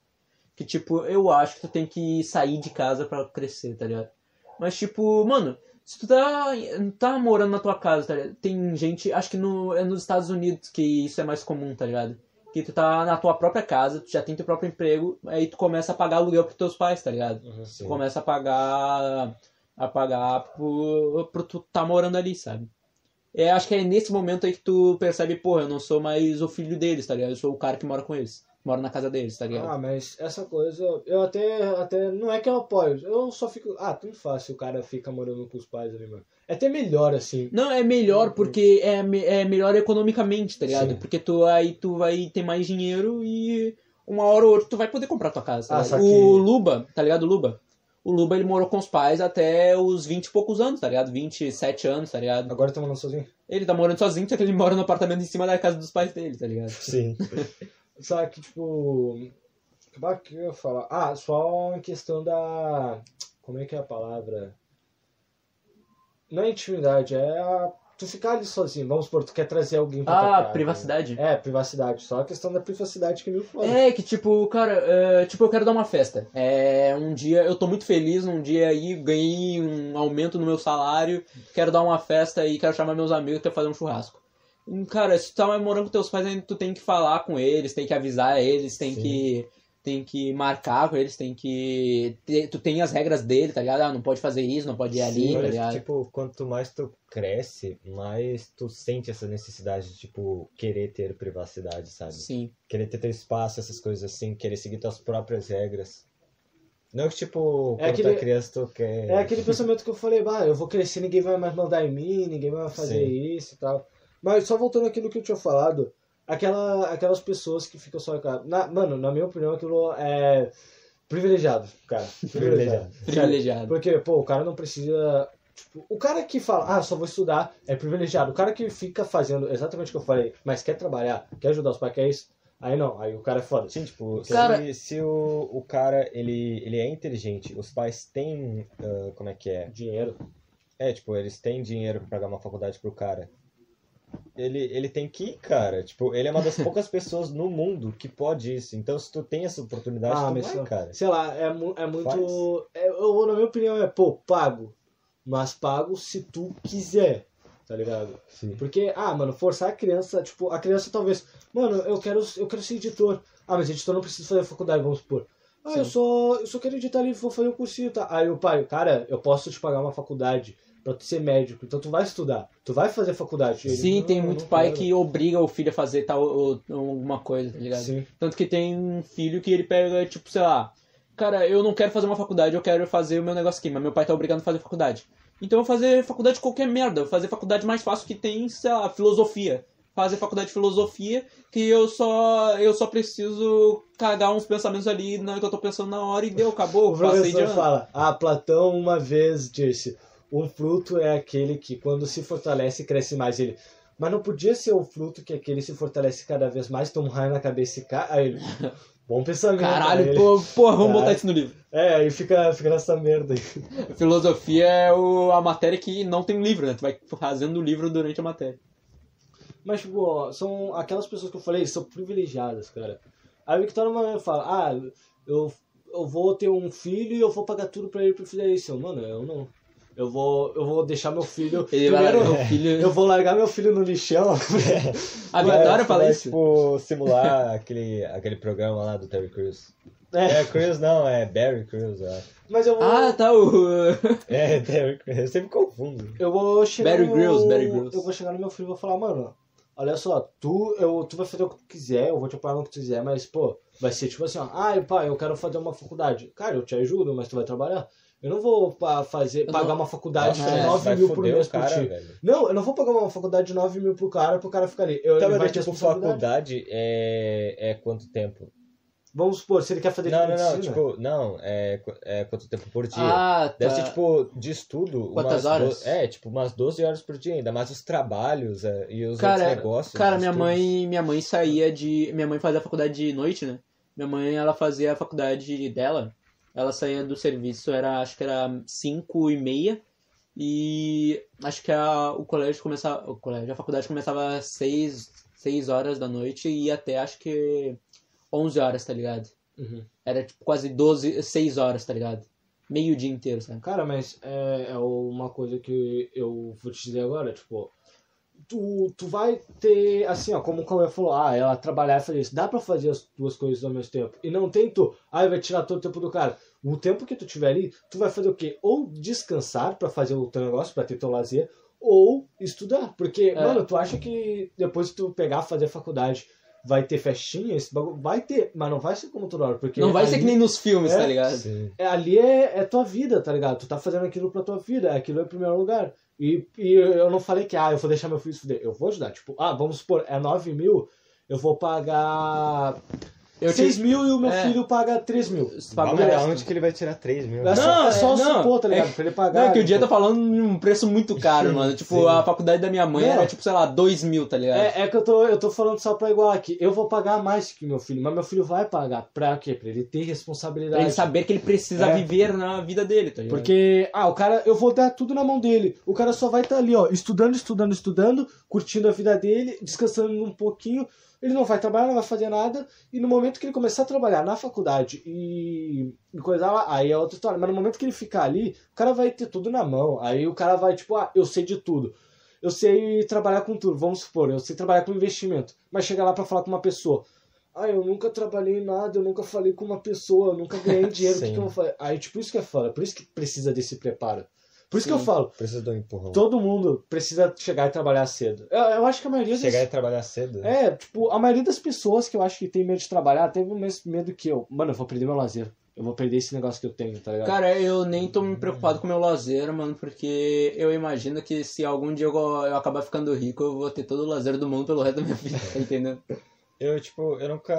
Que tipo, eu acho que tu tem que sair de casa pra crescer, tá ligado? Mas tipo, mano, se tu tá, tá morando na tua casa, tá ligado? Tem gente, acho que no, é nos Estados Unidos que isso é mais comum, tá ligado? Que tu tá na tua própria casa, tu já tem teu próprio emprego, aí tu começa a pagar aluguel pros teus pais, tá ligado? Sim. Tu começa a pagar a pagar pro, pro tu tá morando ali, sabe? É, acho que é nesse momento aí que tu percebe, porra, eu não sou mais o filho deles, tá ligado? Eu sou o cara que mora com eles, mora na casa deles, tá ligado? Ah, mas essa coisa, eu até, até, não é que eu apoio, eu só fico, ah, faz se o cara fica morando com os pais ali, mano. É até melhor, assim. Não, é melhor porque é, é melhor economicamente, tá ligado? Sim. Porque tu aí tu vai ter mais dinheiro e uma hora ou outra tu vai poder comprar tua casa. tá Ah, ligado? só que- O Luba, tá ligado, Luba? O Luba ele morou com os pais até os 20 e poucos anos, tá ligado? 27 anos, tá ligado? Agora tá morando sozinho. Ele tá morando sozinho, só que ele mora no apartamento em cima da casa dos pais dele, tá ligado? Sim. [LAUGHS] Sabe que, tipo, o que eu ia falar? Ah, só em questão da, como é que é a palavra? Não é intimidade, é a, tu ficar ali sozinho. Vamos supor, tu quer trazer alguém pra Ah, casa. privacidade. É, privacidade. Só a questão da privacidade que me foda. É, que tipo, cara, é, tipo, eu quero dar uma festa. É, um dia, eu tô muito feliz, num dia aí, ganhei um aumento no meu salário, quero dar uma festa e quero chamar meus amigos pra fazer um churrasco. Cara, se tu tá morando com teus pais, ainda tu tem que falar com eles, tem que avisar eles, tem Sim. que tem que marcar com eles, tem que tu tem as regras dele, tá ligado? Ah, não pode fazer isso, não pode ir ali, tá Mas, ligado? tipo, quanto mais tu cresce, mais tu sente essa necessidade de, tipo, querer ter privacidade, sabe? Sim. Querer ter teu espaço, essas coisas assim, querer seguir tuas próprias regras. Não que, tipo, É quando aquele- tu é criança, tu quer... É aquele pensamento que eu falei, bah, eu vou crescer, ninguém vai mais mandar em mim, ninguém vai fazer Sim. isso e tal. Mas só voltando àquilo que eu tinha falado, aquela, aquelas pessoas que ficam só. Na, mano, na minha opinião, aquilo é privilegiado, cara. [LAUGHS] Privilegiado. Privilegiado. Porque, pô, o cara não precisa. Tipo, o cara que fala, ah, só vou estudar, é privilegiado. O cara que fica fazendo exatamente o que eu falei, mas quer trabalhar, quer ajudar os pais, quer isso. Aí não, aí o cara é foda. Sim, tipo, Cara- se, se o, o cara, ele, ele é inteligente, os pais têm, ah, como é que é? Dinheiro. É, tipo, eles têm dinheiro pra pagar uma faculdade pro cara. Ele, ele tem que ir, cara. Tipo, ele é uma das [LAUGHS] poucas pessoas no mundo que pode isso. Então, se tu tem essa oportunidade, Ah, tu vai, só- cara. sei lá, é, é muito. É, eu, na minha opinião, é, pô, pago. Mas pago se tu quiser, tá ligado? Sim. Porque, ah, mano, forçar a criança, tipo, a criança talvez, mano, eu quero, eu quero ser editor. Ah, mas editor não precisa fazer faculdade, vamos supor. Ah, eu só, eu só quero editar livro, vou fazer um cursinho, tá? Aí o pai, cara, eu posso te pagar uma faculdade pra tu ser médico, então tu vai estudar, tu vai fazer faculdade. Ele, Sim, "Não, tem muito pai quero." que obriga o filho a fazer tal ou, ou alguma coisa, tá ligado? Sim. Tanto que tem um filho que ele pega, tipo, sei lá, cara, eu não quero fazer uma faculdade, eu quero fazer o meu negócio aqui, mas meu pai tá obrigando a fazer faculdade. Então eu vou fazer faculdade de qualquer merda, eu vou fazer faculdade mais fácil que tem, sei lá, filosofia. Fazer faculdade de filosofia, que eu só eu só preciso cagar uns pensamentos ali na que eu tô pensando na hora e deu, acabou, O professor fala, ah, Platão uma vez disse, um fruto é aquele que quando se fortalece cresce mais. Ele, mas não podia ser o fruto que aquele se fortalece cada vez mais, toma um raio na cabeça e cai. Aí ele, [LAUGHS] bom pensamento. Caralho, ele, pô, porra, vamos botar isso no livro. É, aí fica, fica nessa merda aí. [LAUGHS] Filosofia é o- a matéria que não tem livro, né? Tu vai fazendo o livro durante a matéria. Mas, tipo, ó, são aquelas pessoas que eu falei, são privilegiadas, cara. Aí a Victoria Manuel fala, ah, eu, eu vou ter um filho e eu vou pagar tudo pra ele pra fazer isso. Mano, eu não. Eu vou, eu vou deixar meu filho. Ele vai primeiro, largar o filho. eu vou largar meu filho no lixão. A [LAUGHS] É, Vitória você fala vai, isso. tipo, simular [LAUGHS] aquele, aquele programa lá do Terry Crews. É, É, Crews não, é Barry Crews, eu acho. mas eu vou. Ah, tá. O... [LAUGHS] É, Terry Crews, eu sempre confundo. Eu vou chegar Bear no Bear Grylls. Eu vou chegar no meu filho e vou falar, mano, olha só, tu, eu, tu vai fazer o que tu quiser, eu vou te apoiar no que tu quiser, mas, pô, vai ser tipo assim, ó, ai, pai, eu quero fazer uma faculdade. Cara, eu te ajudo, mas tu vai trabalhar. Eu não vou pa- fazer, Eu pagar não- uma faculdade de é, 9 vai mil por mês o por cara, ti. velho. Não, eu não vou pagar uma faculdade de 9 mil pro cara, pro cara ficar ali. Eu, Tá, ele mas vai é ter tipo, faculdade é, é quanto tempo? Vamos supor, se ele quer fazer Não, não, medicina, não, tipo, não, é, é quanto tempo por dia. Ah, tá. Deve ser, tipo, de estudo. Quantas umas horas? do- É, tipo, umas 12 horas por dia, ainda mais os trabalhos é, e os Cara, outros negócios. Cara, minha estudos. mãe, minha mãe saía de. Minha mãe fazia faculdade de noite, né? Minha mãe, ela fazia a faculdade dela. Ela saía do serviço, era, acho que era 5 e meia. E acho que a, o colégio começava. O colégio, a faculdade começava às 6, 6 horas da noite e até acho que 11 horas, tá ligado? Uhum. Era tipo quase 12, 6 horas, tá ligado? Meio dia inteiro, sabe? Cara, mas é, é uma coisa que eu vou te dizer agora, tipo, tu, tu vai ter, assim, ó, como o Cauê falou, ah, ela trabalhar e fazer isso, dá pra fazer as duas coisas ao mesmo tempo. E não tem tu, ah, vai tirar todo o tempo do cara. O tempo que tu tiver ali, tu vai fazer o quê? Ou descansar pra fazer o teu negócio, pra ter teu lazer, ou estudar. Porque, É. mano, tu acha que depois que tu pegar, fazer faculdade, vai ter festinha? Esse bagulho? Vai ter, mas não vai ser como toda hora. Porque Não vai ser ali- que nem nos filmes, É, tá ligado? É, ali é, é tua vida, tá ligado? Tu tá fazendo aquilo pra tua vida, aquilo é o primeiro lugar. E, e eu não falei que, ah, eu vou deixar meu filho se fuder. Eu vou ajudar. Tipo, ah, vamos supor, é 9 mil, eu vou pagar Eu 6 te- mil e o meu é. filho paga 3 mil. paga Vamos da onde que ele vai tirar 3 mil? É só, Não, é só é- não, supor, tá ligado? é- pra ele pagar. Não, é que o dia tá tipo, falando de um preço muito caro, mano. Tipo, Sim. a faculdade da minha mãe Não. era, tipo, sei lá, 2 mil, tá ligado? É, é que eu tô, eu tô falando só pra igual aqui. Eu vou pagar mais que meu filho, mas meu filho vai pagar. Pra quê? Pra ele ter Pra responsabilidade. ele saber que ele precisa É. viver na vida dele, tá ligado? Porque, ah, o cara, eu vou dar tudo na mão dele. O cara só vai estar ali, ó, estudando, estudando, estudando, curtindo a vida dele, descansando um pouquinho. Ele não vai trabalhar, não vai fazer nada. E no momento que ele começar a trabalhar na faculdade e, e coisa lá, aí é outra história. Mas no momento que ele ficar ali, o cara vai ter tudo na mão. Aí o cara vai, tipo, ah, eu sei de tudo. Eu sei trabalhar com tudo, vamos supor, eu sei trabalhar com investimento. Mas chega lá pra falar com uma pessoa. Ah, eu nunca trabalhei em nada, eu nunca falei com uma pessoa, eu nunca ganhei [LAUGHS] dinheiro, o que, que eu vou fazer? Aí, tipo, isso que é foda, por isso que precisa desse preparo. Por isso que Sim. eu falo, Precisa de um empurrão. todo mundo precisa chegar e trabalhar cedo. Eu, eu acho que a maioria Chegar das... e trabalhar cedo. É, tipo, a maioria das pessoas que eu acho que tem medo de trabalhar teve o mesmo medo que eu. Mano, eu vou perder meu lazer. Eu vou perder esse negócio que eu tenho, tá ligado? Cara, eu nem tô me preocupado com o meu lazer, mano, porque eu imagino que se algum dia eu, eu acabar ficando rico, eu vou ter todo o lazer do mundo pelo resto da minha vida, [LAUGHS] tá entendendo? Eu, tipo, eu nunca.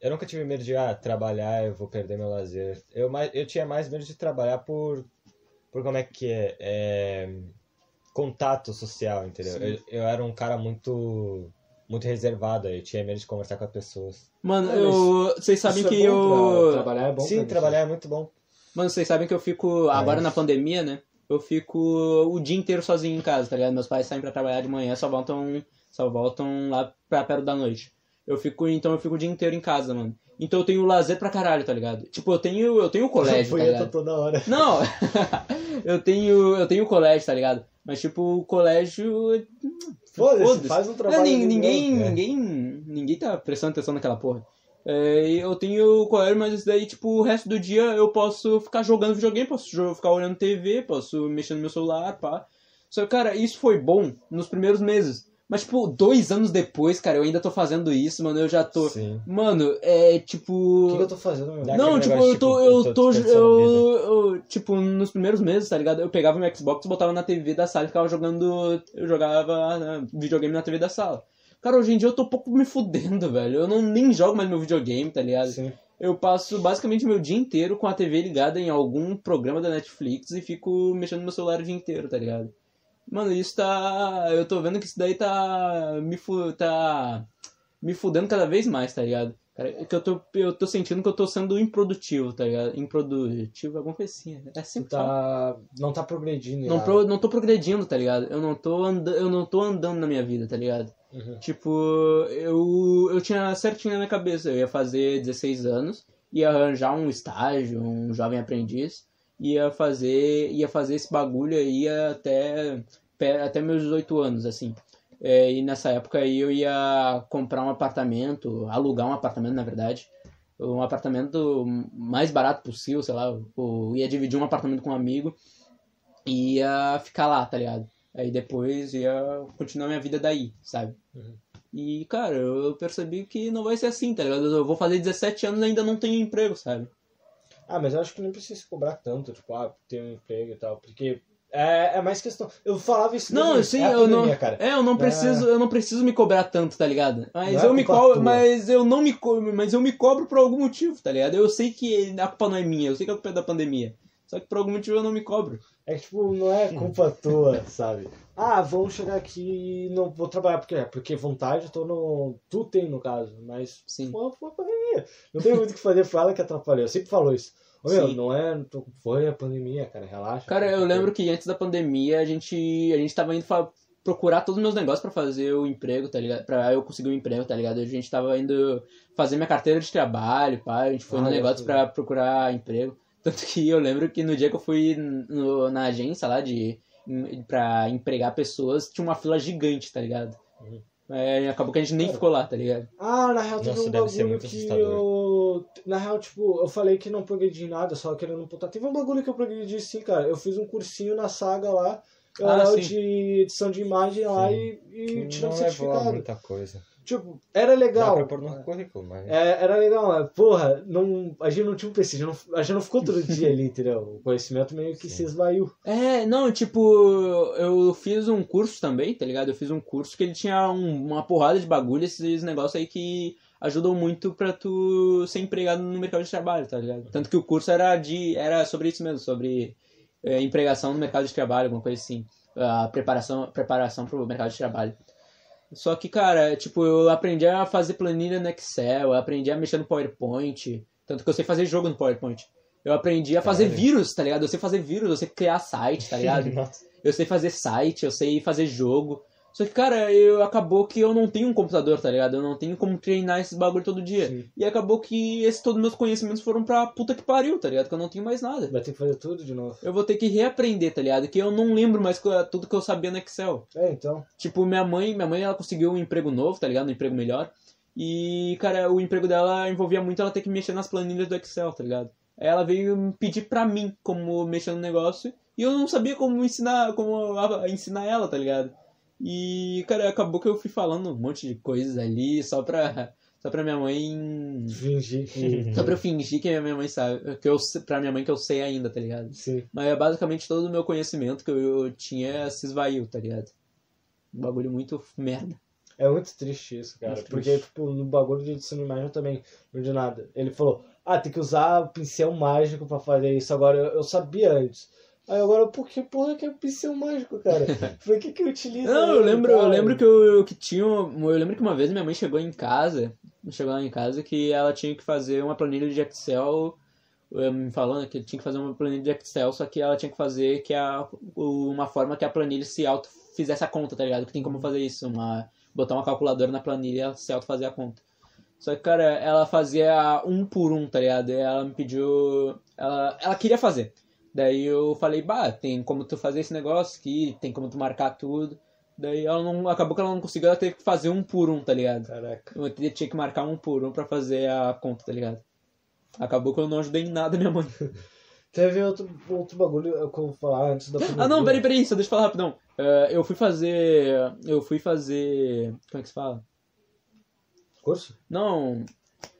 Eu nunca tive medo de, ah, trabalhar, eu vou perder meu lazer. Eu, mais, eu tinha mais medo de trabalhar por. Por como é que é? é contato social, entendeu? Eu, eu era um cara muito. Muito reservado, eu tinha medo de conversar com as pessoas. Mano, É, eu. Vocês sabem que é eu. pra- trabalhar é bom Sim, trabalhar é muito bom. Mano, vocês sabem que eu fico. Agora É. na pandemia, né? Eu fico o dia inteiro sozinho em casa, tá ligado? Meus pais saem pra trabalhar de manhã, só voltam. Só voltam lá pra perto da noite. Eu fico. Então eu fico o dia inteiro em casa, mano. Então eu tenho lazer pra caralho, tá ligado? Tipo, eu tenho. Eu tenho [LAUGHS] colégio, tá ligado? toda hora. Não! [LAUGHS] eu tenho. Eu tenho colégio, tá ligado? Mas tipo, o colégio. Foda-se, Foda-se. faz um trabalho. nin- legal. ninguém, é. ninguém, ninguém tá prestando atenção naquela porra. É, eu tenho colégio, mas isso daí, tipo, o resto do dia eu posso ficar jogando videogame, posso ficar olhando TV, posso mexer no meu celular, pá. Só que, cara, isso foi bom nos primeiros meses. Mas, tipo, dois anos depois, cara, eu ainda tô fazendo isso, mano, eu já tô... Sim. Mano, é O tipo... que, que eu tô fazendo, meu? Não, tipo, negócio, eu tô, tipo, eu tô, eu, eu, tipo, nos primeiros meses, tá ligado? Eu pegava meu Xbox, botava na TV da sala e ficava jogando, eu jogava né, videogame na TV da sala. Cara, hoje em dia eu tô um pouco me fudendo, velho. Eu não nem jogo mais meu videogame, tá ligado? Sim. Eu passo basicamente meu dia inteiro com a TV ligada em algum programa da Netflix e fico mexendo no meu celular o dia inteiro, tá ligado? Mano, isso tá. Eu tô vendo que isso daí tá. Me fu... tá. Me fudendo cada vez mais, tá ligado? Cara, é que eu tô, eu tô sentindo que eu tô sendo improdutivo, tá ligado? Improdutivo, alguma coisa assim. né? É sempre tá... Não tá progredindo. Não, pro, não tô progredindo, tá ligado? Eu não tô, and... eu não tô andando na minha vida, tá ligado? Uhum. Tipo, eu, eu tinha certinho na minha cabeça, eu ia fazer 16 anos, ia arranjar um estágio, um jovem aprendiz, ia fazer, ia fazer esse bagulho aí até, até meus 18 anos, assim. É, e nessa época aí eu ia comprar um apartamento, alugar um apartamento, na verdade. Um apartamento mais barato possível, sei lá. Eu ia dividir um apartamento com um amigo e ia ficar lá, tá ligado? Aí depois ia continuar minha vida daí, sabe? Uhum. E, cara, eu percebi que não vai ser assim, tá ligado? Eu vou fazer 17 anos e ainda não tenho emprego, sabe? Ah, mas eu acho que nem precisa se cobrar tanto, tipo, ah, ter um emprego e tal, porque é, é mais questão. Eu falava isso Não, desde- sim, é eu não. cara. É, eu não preciso, eu não preciso me cobrar tanto, tá ligado? Mas Não é eu me cobro, tua. mas eu não me cobro, mas eu me cobro por algum motivo, tá ligado? Eu sei que a culpa não é minha, eu sei que a culpa é da pandemia. Só que por algum motivo eu não me cobro. É que, tipo, não é culpa tua, sabe? Ah, vamos chegar aqui e não vou trabalhar, porque é, porque vontade eu tô no. Tu tem, no caso, mas Sim. a pandemia. Não tem muito o que fazer, foi ela que atrapalhou. Eu sempre falo isso. Ô, meu, Sim. não é. Foi a pandemia, cara, relaxa. Cara, eu lembro que antes da pandemia a gente a gente tava indo procurar todos os meus negócios pra fazer o emprego, tá ligado? Pra eu conseguir um emprego, tá ligado? A gente tava indo fazer minha carteira de trabalho, pá, a gente foi Ah, no eu negócio pra procurar emprego. Tanto que eu lembro que no dia que eu fui no- na agência lá de pra empregar pessoas, tinha uma fila gigante, tá ligado? Uhum. É, acabou que a gente nem Cara. ficou lá, tá ligado? Ah, na real teve Nossa, um deve ser muito que assustador. eu. Na real, tipo, eu falei que não progredi em nada, só querendo botar. Teve um bagulho que eu progredi sim, cara. Eu fiz um cursinho na saga lá. Eu Ah, sim. de edição de imagem lá Sim. e, e Que tirando não certificado. muita coisa. Tipo, era Dá legal. pra pôr no currículo, mas... É, era legal, mas, porra, não, a gente não tinha um não, a gente não ficou todo dia ali, [LAUGHS] entendeu? O conhecimento meio que Sim. se esvaiu. É, não, tipo, eu fiz um curso também, tá ligado? Eu fiz um curso que ele tinha um- uma porrada de bagulho, esses negócios aí que ajudam muito pra tu ser empregado no mercado de trabalho, tá ligado? Tanto que o curso era de era sobre isso mesmo, sobre é, empregação no mercado de trabalho, alguma coisa assim. A preparação, preparação pro mercado de trabalho. Só que, cara, tipo, eu aprendi a fazer planilha no Excel, eu aprendi a mexer no PowerPoint, tanto que eu sei fazer jogo no PowerPoint. Eu aprendi a fazer vírus, tá ligado? Eu sei fazer vírus, eu sei criar site, tá ligado? [LAUGHS] Eu sei fazer site, eu sei fazer jogo. Só que, cara, eu acabou que eu não tenho um computador, tá ligado? Eu não tenho como treinar esses bagulho todo dia. Sim. E acabou que esses todos meus conhecimentos foram pra puta que pariu, tá ligado? Que eu não tenho mais nada. Vai ter que fazer tudo de novo. Eu vou ter que reaprender, tá ligado? Que eu não lembro mais tudo que eu sabia no Excel. É, então. Tipo, minha mãe, minha mãe ela conseguiu um emprego novo, tá ligado? Um emprego melhor. E, cara, o emprego dela envolvia muito ela ter que mexer nas planilhas do Excel, tá ligado? Aí ela veio me pedir pra mim como mexer no negócio e eu não sabia como ensinar, como ensinar ela, tá ligado? E, cara, acabou que eu fui falando um monte de coisas ali só pra, só pra minha mãe. Fingir que. [LAUGHS] Só pra eu fingir que a minha mãe sabe. Que eu, pra minha mãe que eu sei ainda, tá ligado? Sim. Mas é basicamente todo o meu conhecimento que eu tinha se esvaiu, tá ligado? Um bagulho muito merda. É muito triste isso, cara. Muito porque, triste. tipo, no bagulho de edição de imagem eu também não de nada. Ele falou, ah, tem que usar o pincel mágico pra fazer isso. Agora, eu, eu sabia antes. Aí agora, por que porra que é pincel mágico, cara? [LAUGHS] Por que que eu utilizo? Não, eu lembro, eu cara? lembro que eu que tinha. um- Eu lembro que uma vez minha mãe chegou em casa. Chegou lá em casa que ela tinha que fazer uma planilha de Excel. eh, Me falando que tinha que fazer uma planilha de Excel, só que ela tinha que fazer que a, uma forma que a planilha se auto fizesse a conta, tá ligado? Que tem como fazer isso, uma, botar uma calculadora na planilha e se auto fazer a conta. Só que, cara, ela fazia um por um, tá ligado? E ela me pediu. Ela, ela queria fazer. Daí eu falei, bah, tem como tu fazer esse negócio aqui, tem como tu marcar tudo. Daí ela não. Acabou que ela não conseguiu, ela teve que fazer um por um, tá ligado? Caraca. Eu tinha que marcar um por um pra fazer a conta, tá ligado? Acabou que eu não ajudei em nada minha mãe. [LAUGHS] Teve outro, outro bagulho eu vou falar antes da Ah não, peraí, peraí, só deixa eu falar rapidão. Eh, eu fui fazer. Eu fui fazer. Como é que se fala? Curso? Não.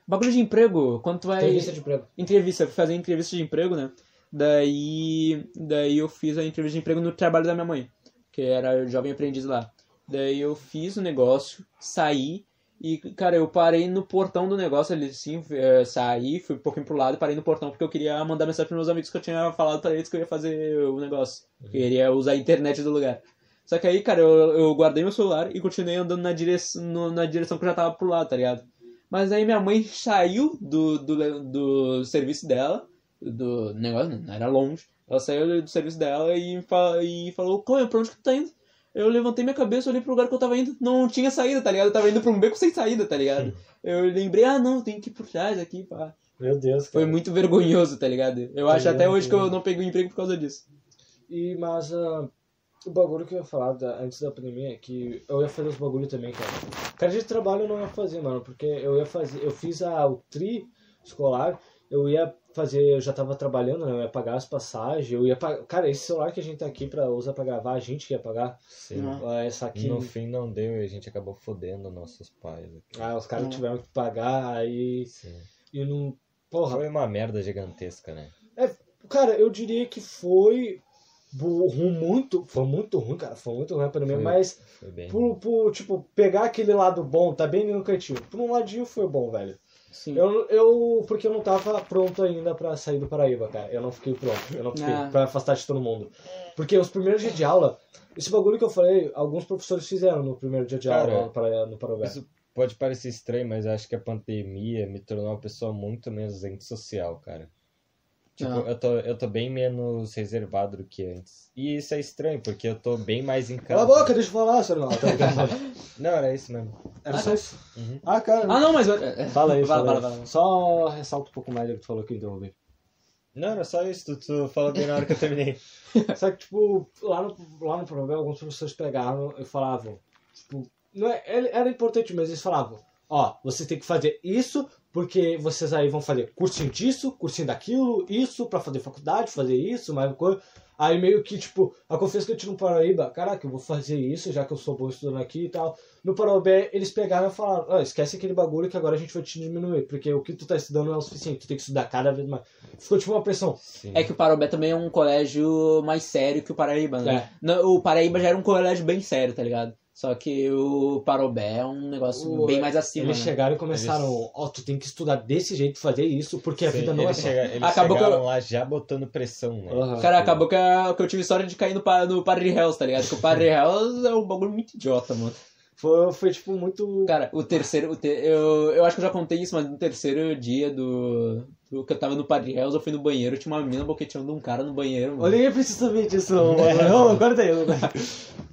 Bagulho de emprego. Quando tu vai. Entrevista de emprego. entrevista, eu fui fazer entrevista de emprego, né? Daí, daí eu fiz a entrevista de emprego no trabalho da minha mãe, que era jovem aprendiz lá. Daí eu fiz o negócio, saí e, cara, eu parei no portão do negócio ali, assim, saí, fui um pouquinho pro lado e parei no portão porque eu queria mandar mensagem pros meus amigos que eu tinha falado pra eles que eu ia fazer o negócio. Que eu iria usar a internet do lugar. Só que aí, cara, eu, eu guardei meu celular e continuei andando na direção, no- na direção que eu já tava pro lado, tá ligado? Mas aí minha mãe saiu do, do, do serviço dela, do negócio, não era longe. Ela saiu do serviço dela e, e falou, Chloe, pra onde que tu tá indo? Eu levantei minha cabeça, olhei pro lugar que eu tava indo, não tinha saída, tá ligado? Eu tava indo pra um beco sem saída, tá ligado? Eu lembrei, ah não, tem que ir por trás aqui, pá. Meu Deus, cara. Foi muito vergonhoso, tá ligado? Eu acho Meu até hoje que eu não peguei emprego por causa disso. E, mas ah, o bagulho que eu ia falar da- antes da pandemia é que eu ia fazer os bagulho também, cara. Cara de trabalho eu não ia fazer, mano, porque eu ia fazer. Eu fiz a, o tri escolar, eu ia fazer, eu já tava trabalhando, né? Eu ia pagar as passagens, eu ia pagar. Cara, esse celular que a gente tá aqui pra usar pra gravar, a gente que ia pagar. Sim. Essa aqui. No fim não deu e a gente acabou fodendo nossos pais. aqui. Ah, os caras Hum. tiveram que pagar, aí. Sim. E não. Porra, Foi uma merda gigantesca, né? Cara, eu diria que foi bu- ru- muito, foi muito ruim, cara, foi muito ruim pra mim, Foi. mas Foi bem. por, por, tipo, pegar aquele lado bom, tá bem ali no cantinho, por um ladinho foi bom, velho. Sim. Eu, eu, porque eu não tava pronto ainda pra sair do Paraíba, cara, eu não fiquei pronto, eu não fiquei Ah. pra afastar de todo mundo. Porque os primeiros dias de aula, esse bagulho que eu falei, alguns professores fizeram no primeiro dia de Cara, aula lá no Para- no Paraíba. Isso pode parecer estranho, mas acho que a pandemia me tornou uma pessoa muito menos antissocial, cara. Tipo, Ah. eu, tô, eu tô bem menos reservado do que antes. E isso é estranho, porque eu tô bem mais em casa. Cala a boca, deixa eu falar, senhor. [LAUGHS] Não, tá. Não, era isso mesmo. Era só isso. Uhum. Ah, cara. Ah, não, mas. é, é. Fala aí, Fala, fala, fala, fala. Só ressalta um pouco mais do que tu falou que eu interrompi. Não, era só isso. Tu, tu falou bem na hora que eu terminei. [LAUGHS] Só que, tipo, lá no, lá no Provel, alguns professores pegaram e falavam, tipo, não é, era importante, mas eles falavam, ó, você tem que fazer isso, porque vocês aí vão fazer cursinho disso, cursinho daquilo, isso, pra fazer faculdade, fazer isso, mais uma coisa. Aí meio que, tipo, a confiança que eu tinha no Paraíba, caraca, eu vou fazer isso, já que eu sou bom estudando aqui e tal. No Paraíba, eles pegaram e falaram, ó, esquece aquele bagulho que agora a gente vai te diminuir, porque o que tu tá estudando não é o suficiente, tu tem que estudar cada vez mais. Ficou tipo uma pressão. Sim. É que o Parobé também é um colégio mais sério que o Paraíba, né? É. O Paraíba já era um colégio bem sério, tá ligado? Só que o Parobé é um negócio O- bem mais acima. Eles né? chegaram e começaram, Eles- ó, tu tem que estudar desse jeito, fazer isso, porque a Sim, vida não é chega- eles Acabou que chegaram eu- lá já botando pressão, né? Aham. Cara, acabou que, a- que eu tive sorte de cair no, no Padre Hells, tá ligado? Porque o Padre [LAUGHS] Hells é um bagulho muito idiota, mano. Foi, foi tipo muito. Cara, o terceiro. o te- eu, eu acho que eu já contei isso, mas no terceiro dia do, eu tava no Padre Hells, eu fui no banheiro, tinha uma mina boqueteando um cara no banheiro, mano. Olha aí precisamente isso, [LAUGHS] mano. Não, agora tem.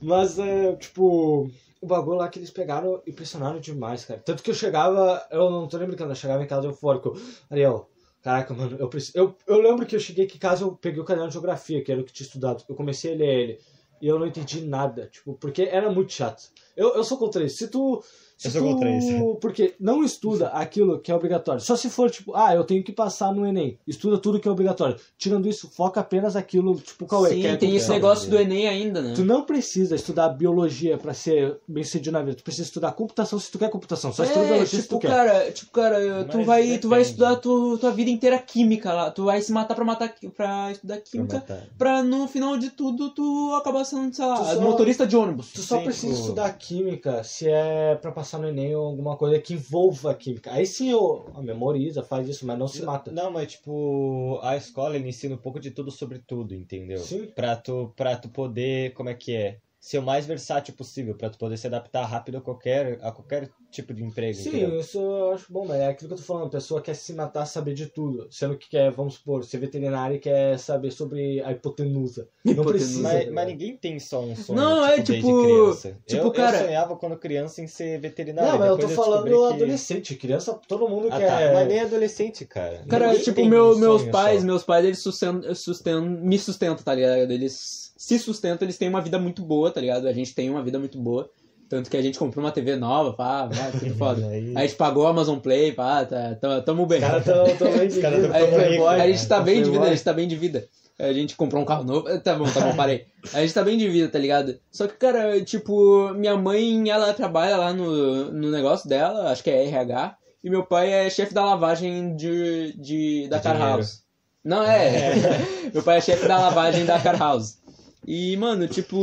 Mas, é, tipo, o bagulho lá que eles pegaram e pressionaram demais, cara. Tanto que eu chegava, eu não tô nem brincando, eu chegava em casa eufórico. Ariel, caraca, mano, eu preciso. Eu, eu lembro que eu cheguei aqui em casa, eu peguei o caderno de geografia, que era o que eu tinha estudado. Eu comecei a ler ele. E eu não entendi nada, tipo, porque era muito chato. Eu, eu sou contra isso. Se tu. Se Eu sou tu- contra isso. Porque não estuda aquilo que é obrigatório. Só se for, tipo, ah, eu tenho que passar no Enem. Estuda tudo que é obrigatório. Tirando isso, foca apenas aquilo, tipo, qual é? Sim, que é tem esse negócio do Enem ainda, né? Tu não precisa estudar biologia pra ser bem sucedido na vida. Tu precisa estudar computação se tu quer computação. Só estuda É, biologia se tipo, tu quer. cara, tipo, cara, tu Mas vai, tu vai estudar tu, tua vida inteira química lá. Tu vai se matar pra matar pra estudar Pra química. matar. Pra no final de tudo tu acabar sendo, sei lá, Tu só- motorista de ônibus. Tu só Sim, precisa tipo- estudar química se é pra passar no Enem ou alguma coisa que envolva química. Aí sim eu memoriza, faz isso, mas não se mata. Não, mas tipo, a escola ele ensina um pouco de tudo sobre tudo, entendeu? Sim. Pra tu, pra tu poder, como é que é? Ser o mais versátil possível, pra tu poder se adaptar rápido a qualquer, a qualquer tipo de emprego, Sim, entendeu? isso eu acho bom, mas é aquilo que eu tô falando, a pessoa quer se matar, saber de tudo. Sendo que quer, vamos supor, ser veterinário e quer saber sobre a hipotenusa. [LAUGHS] Não Hipotenusa. precisa. Mas, né? mas ninguém tem só um sonho, Não, é, desde tipo- criança. tipo, eu, cara- eu sonhava quando criança em ser veterinário. Não, mas eu tô depois falando que- adolescente, criança, todo mundo Ah, quer. tá. Mas nem adolescente, cara. Cara, Ninguém tipo, meu, um meus pais, só. meus pais, eles sustentam, sustentam, me sustentam, tá ligado? Eles se sustentam, eles têm uma vida muito boa, tá ligado? A gente tem uma vida muito boa. Tanto que a gente comprou uma TV nova, pá, vai, [LAUGHS] tudo foda. Aí- A gente pagou a Amazon Play, pá, tá, tamo, tamo bem. Os caras tão, tão bem de vida. A, gente tá né? bem de vida, a gente tá bem de vida. A gente comprou um carro novo. Tá bom, tá bom, parei. A gente tá bem de vida, tá ligado? Só que, cara, tipo, minha mãe, ela trabalha lá no, no negócio dela, acho que é RH. E meu pai é chefe da lavagem de, de, da De Car dinheiro. House. Não, é. [LAUGHS] meu pai é chefe da lavagem da Car House. E, mano, tipo,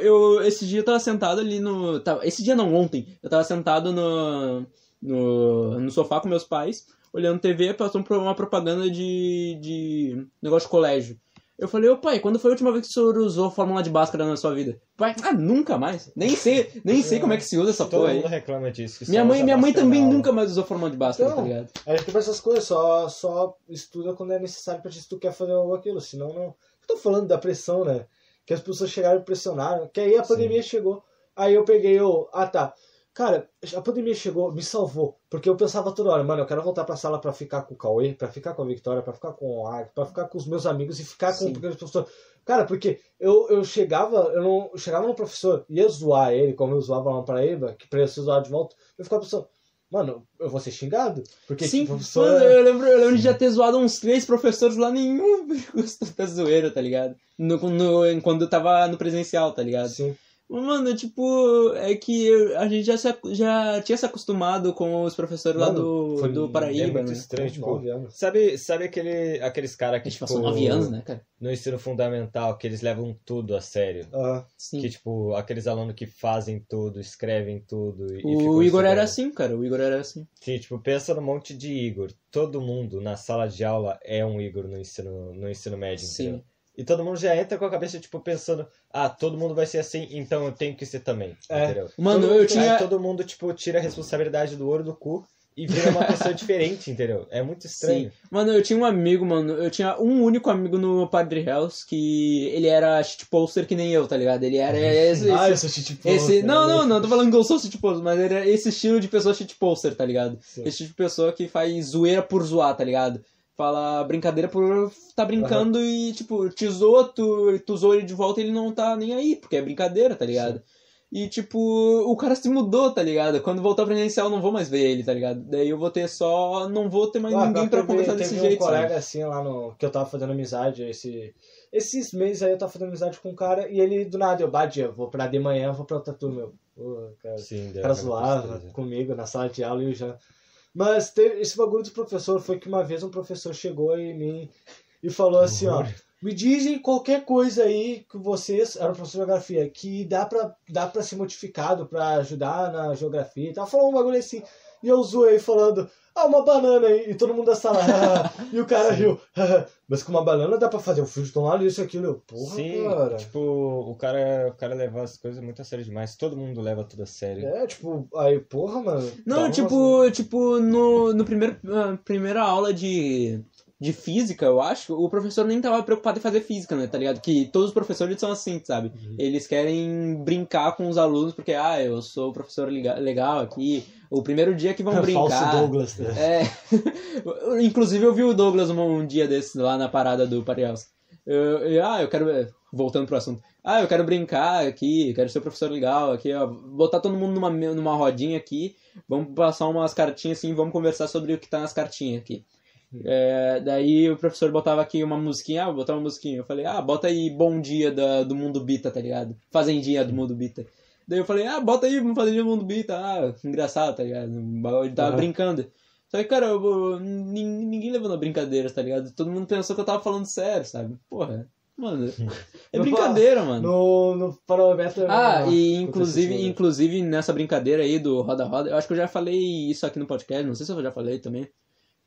eu esse dia eu tava sentado ali no. tava- esse dia não, ontem. Eu tava sentado no, no, no sofá com meus pais, olhando TV, passou uma propaganda de, de negócio de colégio. Eu falei, ô pai, quando foi a última vez que o senhor usou fórmula de Bhaskara na sua vida? Pai, ah, nunca mais. Nem sei, nem sei como é que se usa essa Todo porra aí. mundo reclama disso. Minha mãe, minha mãe também aula. nunca mais usou fórmula de Bhaskara, Então, tá ligado? É tipo essas coisas, só, só estuda quando é necessário pra ti se tu quer fazer algo aquilo, senão não. Eu tô falando da pressão, né? Que as pessoas chegaram e pressionaram, que aí a Sim. pandemia chegou. Aí eu peguei, eu, ah tá, Cara, a pandemia chegou, me salvou. Porque eu pensava toda hora, mano, eu quero voltar pra sala pra ficar com o Cauê, pra ficar com a Victoria, pra ficar com o Ag, pra ficar com os meus amigos e ficar com Sim. o pequeno professor. Cara, porque eu, eu chegava, eu não eu chegava no professor, ia zoar ele, como eu zoava lá na Paraíba, que pra eu ser zoado de volta, eu ficava pensando, mano, eu vou ser xingado? Porque Sim, tipo, professor. mano, eu lembro, eu lembro de já ter zoado uns três professores lá, nenhum [LAUGHS] gostou da zoeira, tá ligado? No, no, quando eu tava no presencial, tá ligado? Sim. Mano, tipo, é que eu- a gente já, se, já tinha se acostumado com os professores lá Mano, do, foi- do É Paraíba, muito né? estranho, tipo. Sabe, sabe aquele, aqueles caras A que, gente tipo, passou nove anos, né, cara? no ensino fundamental, que eles levam tudo a sério? Ah, Sim. Que, tipo, aqueles alunos que fazem tudo, escrevem tudo e, e o ficam Igor era estudando. assim, cara. O Igor era assim. Sim, tipo, pensa no monte de Igor. Todo mundo na sala de aula é um Igor no ensino, no ensino médio, Sim. entendeu? E todo mundo já entra com a cabeça, tipo, pensando, ah, todo mundo vai ser assim, então eu tenho que ser também, É. entendeu? Mano, Todo eu tinha. Aí todo mundo, tipo, tira a responsabilidade do ouro do cu e vira uma pessoa [LAUGHS] diferente, entendeu? É muito estranho. Mano, eu tinha um amigo, mano. Eu tinha um único amigo no Padre Hells que ele era shitposter que nem eu, tá ligado? Ele era [LAUGHS] esse. ah, eu sou tipo. esse- não, não, não, tô falando que eu sou shitposter, mas era esse estilo de pessoa shitposter, tá ligado? Sim. Esse tipo de pessoa que faz zoeira por zoar, tá ligado? Fala brincadeira por tá brincando e, tipo, te zoa, tu, tu zoa ele de volta e ele não tá nem aí, porque é brincadeira, tá ligado? E, tipo, o cara se mudou, tá ligado? Quando voltar presencial, eu não vou mais ver ele, tá ligado? Daí eu vou ter só. Não vou ter mais Ah, ninguém pra teve- conversar teve desse um jeito, colega sabe? assim lá no. que eu tava fazendo amizade esse. Esses meses aí eu tava fazendo amizade com um cara e ele do nada, eu badia, vou pra de manhã, vou pra outra turma. Eu, Pô, cara, Sim, o cara zoava comigo na sala de aula e eu já. Mas teve, esse bagulho do professor foi que uma vez um professor chegou em mim e falou assim, ó. Me dizem qualquer coisa aí que vocês, era um professor de geografia, que dá pra, dá pra ser modificado pra ajudar na geografia e tal. Falou um bagulho assim. E eu zoei falando, ah, uma banana aí. E todo mundo da sala, [LAUGHS] e o cara riu. Mas com uma banana dá pra fazer um fio de tomate, isso e aquilo. Eu, porra, Sim, cara. tipo, o cara, o cara leva as coisas muito a sério demais. Todo mundo leva tudo a sério. É, tipo, aí, porra, mano. Não, dá uma- tipo, tipo no, no primeiro, ah, primeira aula de, de física, eu acho, o professor nem tava preocupado em fazer física, né, tá ligado? Que todos os professores são assim, sabe? Uhum. Eles querem brincar com os alunos porque, ah, eu sou o professor legal aqui. O primeiro dia que vão [LAUGHS] brincar. Falso Douglas, né? É. [LAUGHS] Inclusive eu vi o Douglas um, dia desses lá na parada do. Eu, eu- ah, eu quero. Voltando pro assunto. Ah, eu quero brincar aqui, quero ser professor legal aqui, ó. Botar todo mundo numa, numa rodinha aqui. Vamos passar umas cartinhas assim, vamos conversar sobre o que tá nas cartinhas aqui. É, daí o professor botava aqui uma musiquinha, ah, botar uma musiquinha. Eu falei, ah, bota aí Bom Dia da, do Mundo Bita, tá ligado? Fazendinha do Mundo Bita. Daí eu falei, ah, bota aí, vamos fazer do Mundo Bita. Ah, engraçado, tá ligado? Bagulho tava Aham. brincando. Só que, cara, eu, eu- nin- ninguém levou na brincadeira, tá ligado? Todo mundo pensou que eu tava falando sério, sabe? Porra, mano, [LAUGHS] é No- brincadeira, mano. No, no Parometro. Ah, não, e inclusive, inclusive nessa brincadeira aí do Roda Roda, eu acho que eu já falei isso aqui no podcast, não sei se eu já falei também,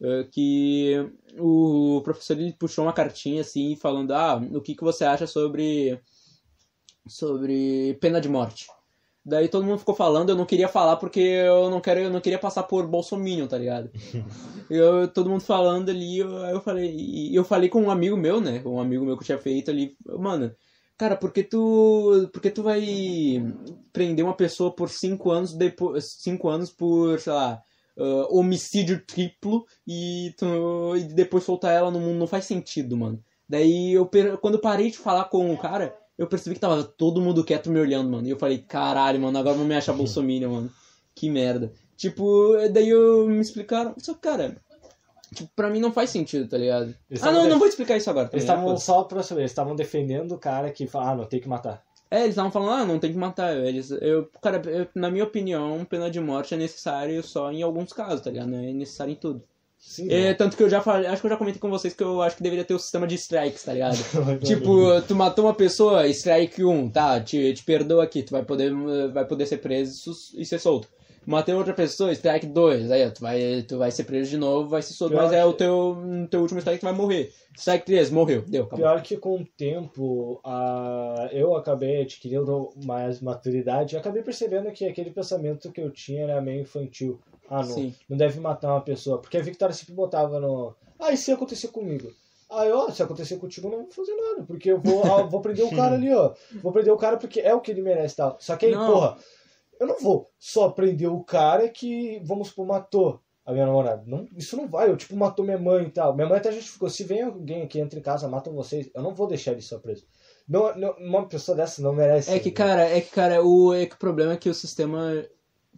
eh, que o professor ele puxou uma cartinha assim, falando, ah, o que, que você acha sobre, sobre pena de morte? Daí todo mundo ficou falando, eu não queria falar porque eu não quero, eu não queria passar por bolsominion, tá ligado? [LAUGHS] eu, todo mundo falando ali, eu, eu falei, eu falei com um amigo meu, né? Um amigo meu que eu tinha feito ali, mano, cara, por que tu, por que tu vai prender uma pessoa por cinco anos depois, cinco anos por, sei lá, ah, homicídio triplo e, tu, e depois soltar ela no mundo? Não faz sentido, mano. Daí eu, quando eu parei de falar com o cara, eu percebi que tava todo mundo quieto me olhando, mano. E eu falei, caralho, mano, agora vão me achar [LAUGHS] bolsominion, mano. Que merda. Tipo, daí eu me explicaram. Só que, cara, tipo, pra mim não faz sentido, tá ligado? Eles ah, não, de- não vou explicar isso agora. Eles também, estavam só pra saber, eles estavam defendendo o cara que fala, ah, não, tem que matar. É, eles estavam falando, ah, não tem que matar eles. Eu, cara, eu- na minha opinião, pena de morte é necessário só em alguns casos, tá ligado? Não é necessário em tudo. Sim. É, tanto que eu já falei, acho que eu já comentei com vocês que eu acho que deveria ter o sistema de strikes, tá ligado? [LAUGHS] né? tipo, tu matou uma pessoa, strike 1, tá, te, te perdoa aqui, tu vai poder, vai poder ser preso e ser solto. Matei outra pessoa, strike 2, aí ó, tu vai, tu vai ser preso de novo, vai ser solto, mas é o teu, teu último strike, tu vai morrer. Strike 3, morreu, deu, acabou. Pior que com o tempo, a... eu acabei adquirindo mais maturidade e acabei percebendo que aquele pensamento que eu tinha era meio infantil. Ah, não, Sim. não deve matar uma pessoa. Porque a Victoria sempre botava no. Ah, e se acontecer comigo? Aí, ó, se acontecer contigo, não vou fazer nada. Porque eu vou, ah, vou prender o cara [LAUGHS] ali, ó. Vou prender o cara porque é o que ele merece tal. Só que aí, Não. porra, eu não vou só prender o cara que, vamos supor, matou a minha namorada. Não, isso não vai, eu tipo, matou minha mãe e tal. Minha mãe até justificou, se vem alguém aqui, entra em casa, matam vocês, eu não vou deixar ele só preso. Não, não, uma pessoa dessa não merece. É que, né? cara, é que, cara, o, é que o problema é que o sistema.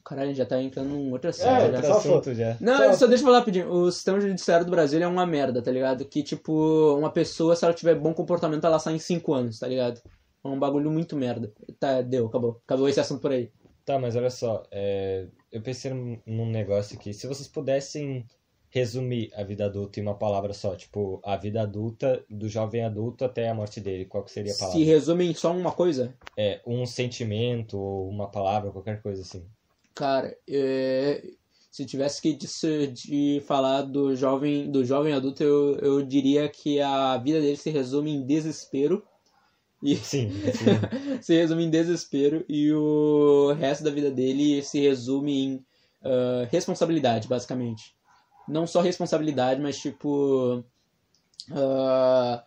Caralho, já tá entrando num outro assunto. É, já. Outro só assunto já. Não, Só- só deixa eu falar rapidinho. O sistema judiciário do Brasil é uma merda, tá ligado? Que, tipo, uma pessoa, se ela tiver bom comportamento, ela sai em 5 anos, tá ligado? É um bagulho muito merda. Tá, deu, acabou. Acabou esse assunto por aí. Tá, mas olha só, é, eu pensei num, num negócio aqui. Se vocês pudessem resumir a vida adulta em uma palavra só, tipo, a vida adulta, do jovem adulto até a morte dele, qual que seria a palavra? Se resume em só uma coisa, É, um sentimento, ou uma palavra, qualquer coisa assim. cara, é, se tivesse que de, de falar do jovem, do jovem adulto, eu, eu diria que a vida dele se resume em desespero. E [LAUGHS] Sim, sim. [LAUGHS] se resume em desespero e o resto da vida dele se resume em ah, responsabilidade, basicamente. Não só responsabilidade, mas tipo. ah,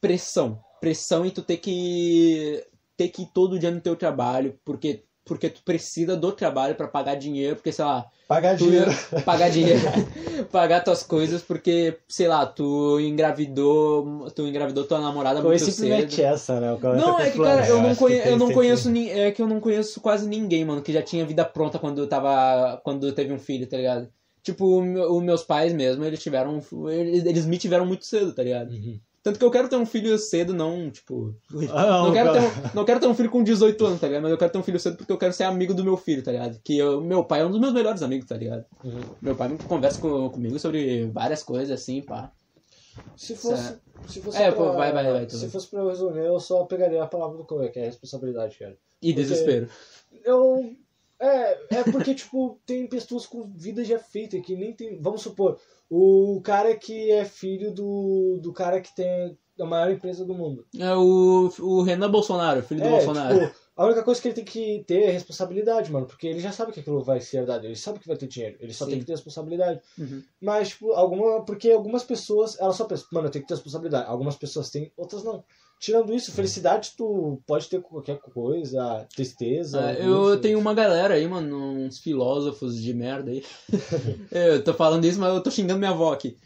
pressão. Pressão e tu ter que. ter que ir todo dia no teu trabalho, porque. Porque tu precisa do trabalho pra pagar dinheiro, porque, sei lá, Pagar dinheiro. [LAUGHS] pagar dinheiro, [LAUGHS] pagar tuas coisas, porque, sei lá, tu engravidou, tu engravidou tua namorada Foi muito cedo. simplesmente essa, né? O cara Não, é que, cara, eu Eu não, conhe... eu não conheço ni... é que eu não conheço quase ninguém, mano, que já tinha vida pronta quando tava quando teve um filho, tá ligado? Tipo, os meus pais mesmo, eles tiveram eles, eles me tiveram muito cedo, tá ligado? Uhum. Tanto que eu quero ter um filho cedo, não, tipo, Ah, não, não quero, ter um, não quero ter um filho com 18 anos, tá ligado? Mas eu quero ter um filho cedo porque eu quero ser amigo do meu filho, tá ligado? Que eu- meu pai é um dos meus melhores amigos, tá ligado? Uhum. Meu pai conversa com- comigo sobre várias coisas assim, pá. Se fosse. Se fosse É, pra, pô, vai, vai, vai, Se fosse pra eu resumir, eu só pegaria a palavra do Cauê, que é responsabilidade, cara. E Porque- desespero. Eu. É, é porque, [LAUGHS] tipo, tem pessoas com vida já feita que nem tem. Vamos supor, o cara que é filho do, do cara que tem a maior empresa do mundo. É o, o Renan Bolsonaro, filho do é, Bolsonaro. tipo, a única coisa que ele tem que ter é responsabilidade, mano. Porque ele já sabe que aquilo vai ser herdado. Ele sabe que vai ter dinheiro. Ele só Sim. tem que ter responsabilidade. Uhum. Mas, tipo, alguma. Porque algumas pessoas, elas só pensam, mano, eu tenho que ter responsabilidade. Algumas pessoas têm, outras não. Tirando isso, felicidade tu pode ter qualquer coisa, tristeza. Angústia. eu tenho uma galera aí, mano, uns filósofos de merda aí. [LAUGHS] eu tô falando isso, mas eu tô xingando minha avó aqui.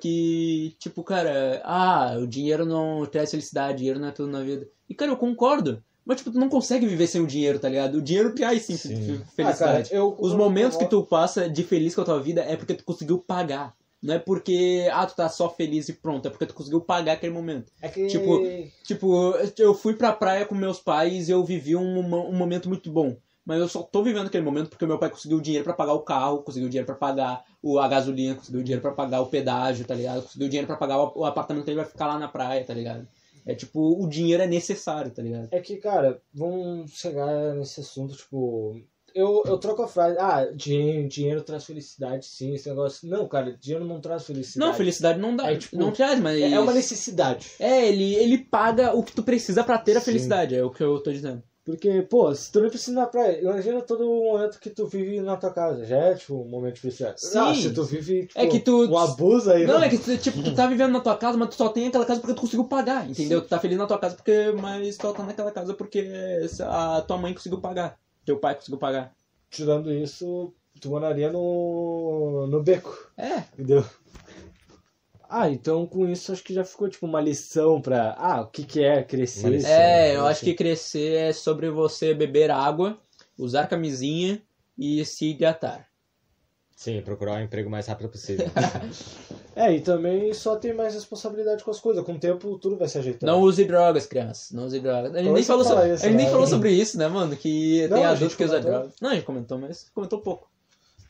Que, tipo, cara, ah, o dinheiro não traz felicidade, dinheiro não é tudo na vida. E, cara, eu concordo. Mas, tipo, tu não consegue viver sem o dinheiro, tá ligado? O dinheiro traz sim, Sim. fe- Ah, cara, felicidade. eu Os momentos a que tu passa de feliz com a tua vida é porque tu conseguiu pagar. Não é porque, ah, tu tá só feliz e pronto. É porque tu conseguiu pagar aquele momento. É que. Tipo, Tipo, eu fui pra praia com meus pais e eu vivi um, um momento muito bom. Mas eu só tô vivendo aquele momento porque meu pai conseguiu dinheiro pra pagar o carro, conseguiu dinheiro pra pagar o, a gasolina, conseguiu dinheiro pra pagar o pedágio, tá ligado? Conseguiu dinheiro pra pagar o, o apartamento que ele vai ficar lá na praia, tá ligado? É tipo, o dinheiro é necessário, tá ligado? É que, cara, vamos chegar nesse assunto, tipo. Eu, eu troco a frase, ah, dinheiro, dinheiro traz felicidade, sim, esse negócio. Não, cara, dinheiro não traz felicidade. Não, felicidade não dá, É, tipo, não traz, mas... É, é uma necessidade. É, ele, ele paga o que tu precisa pra ter a Sim. felicidade, é o que eu tô dizendo. Porque, pô, se tu não precisa ir na praia, imagina todo o momento que tu vive na tua casa. Já é, tipo, um momento de felicidade. Sim. Ah, se tu vive, tipo, É que tu- um abuso aí, Não, né? é que tu, tipo, tu tá vivendo na tua casa, mas tu só tem aquela casa porque tu conseguiu pagar, entendeu? Tu tá feliz na tua casa porque, mas tu tá naquela casa porque a tua mãe conseguiu pagar, teu pai conseguiu pagar. Tirando isso, tu moraria no, no beco, É, entendeu? Ah, então com isso acho que já ficou, tipo, uma lição pra... Ah, o que que é crescer? Lição. é, eu né? acho que crescer é sobre você beber água, usar camisinha e se hidratar. Sim, procurar um emprego o mais rápido possível. [LAUGHS] É, e também só tem mais responsabilidade com as coisas. Com o tempo tudo vai se ajeitando. Não use drogas, crianças. Não use drogas. A gente Como nem você falou, sobre, isso, a gente nem né? falou sobre isso, né, mano? Que Não, tem a adulto gente que usa drogas. Não, a gente comentou, mas comentou pouco.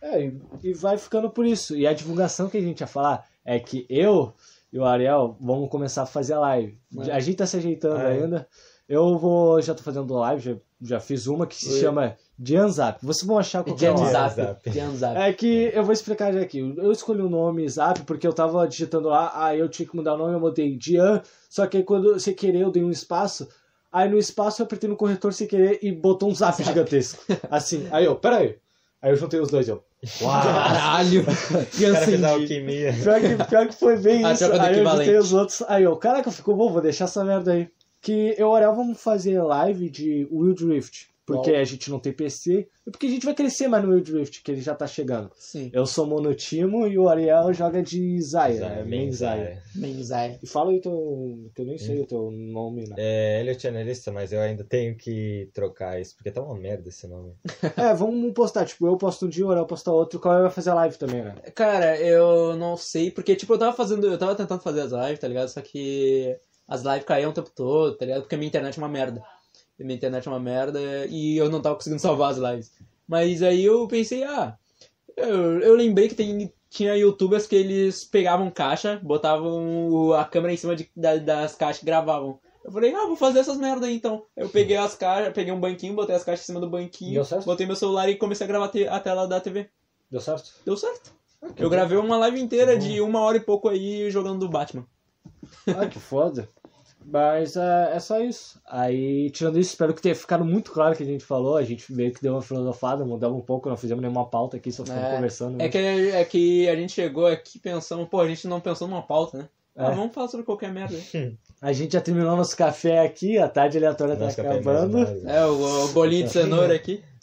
É, e, e vai ficando por isso. E a divulgação que a gente ia falar é que eu e o Ariel vamos começar a fazer a live. É. A gente tá se ajeitando é. ainda. Eu vou, já tô fazendo live, já, já fiz uma que se Oi. chama Janzap. Vocês vão achar qualquer. Janzap. Zap. Janzap. É que eu vou explicar já aqui. Eu escolhi o nome Zap porque eu tava digitando lá, aí eu tinha que mudar o nome, eu mudei Dian, só que aí quando sem querer eu dei um espaço, aí no espaço eu apertei no corretor sem querer e botou um zap gigantesco. Assim, aí eu, pera aí. Eu juntei os dois, eu. Uau! Caralho! [LAUGHS] Cara fez indígena. alquimia. Pior que, pior que foi bem [LAUGHS] A isso. Aí eu juntei os outros. Aí eu, caraca, ficou bom, vou deixar essa merda aí. Que eu o Ariel vamos fazer live de Will Drift. Porque a gente não tem PC, e porque a gente vai crescer mais no Wild Rift, que ele já tá chegando. Sim. Eu sou monotimo e o Ariel joga de Zaya, né? Main Zaya. Zaya. Menzai. E fala aí teu. que eu nem sei o teu nome, né? É, ele é o analista, mas eu ainda tenho que trocar isso, porque tá uma merda esse nome. [LAUGHS] É, vamos postar, tipo, eu posto um dia, o Ariel posta outro, qual vai fazer a live também, né? Cara, eu não sei, porque, tipo, eu tava fazendo, eu tava tentando fazer as lives, tá ligado? Só que as lives caíam o tempo todo, tá ligado? Porque a minha internet é uma merda. Minha internet é uma merda e eu não tava conseguindo salvar as lives. Mas aí eu pensei, ah, eu, eu lembrei que tem, tinha youtubers que eles pegavam caixa, botavam a câmera em cima de, da- das caixas e gravavam. Eu falei, ah, vou fazer essas merda aí então. Eu peguei as caixas, peguei um banquinho, botei as caixas em cima do banquinho, Deu certo? botei meu celular e comecei a gravar te- a tela da TV. Deu certo? Deu certo. Eu gravei uma live inteira de uma hora e pouco aí jogando do Batman. Ah, que foda. Mas é, é só isso. Aí, tirando isso, espero que tenha ficado muito claro o que a gente falou. A gente meio que deu uma filosofada, mudamos um pouco, não fizemos nenhuma pauta aqui, só ficamos É, conversando. É né? que, é que a gente chegou aqui pensando, pô, a gente não pensou numa pauta, né? É. vamos falar sobre qualquer merda aí. [LAUGHS] A gente já terminou nosso café aqui, a tarde aleatória tá Nosso café acabando. mais- É, o, o bolinho de cenoura aqui. [LAUGHS]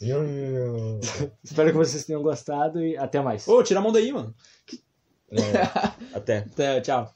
Espero que vocês tenham gostado e até mais. Ô, tira a mão daí, mano. É, Até. [LAUGHS] Até, tchau.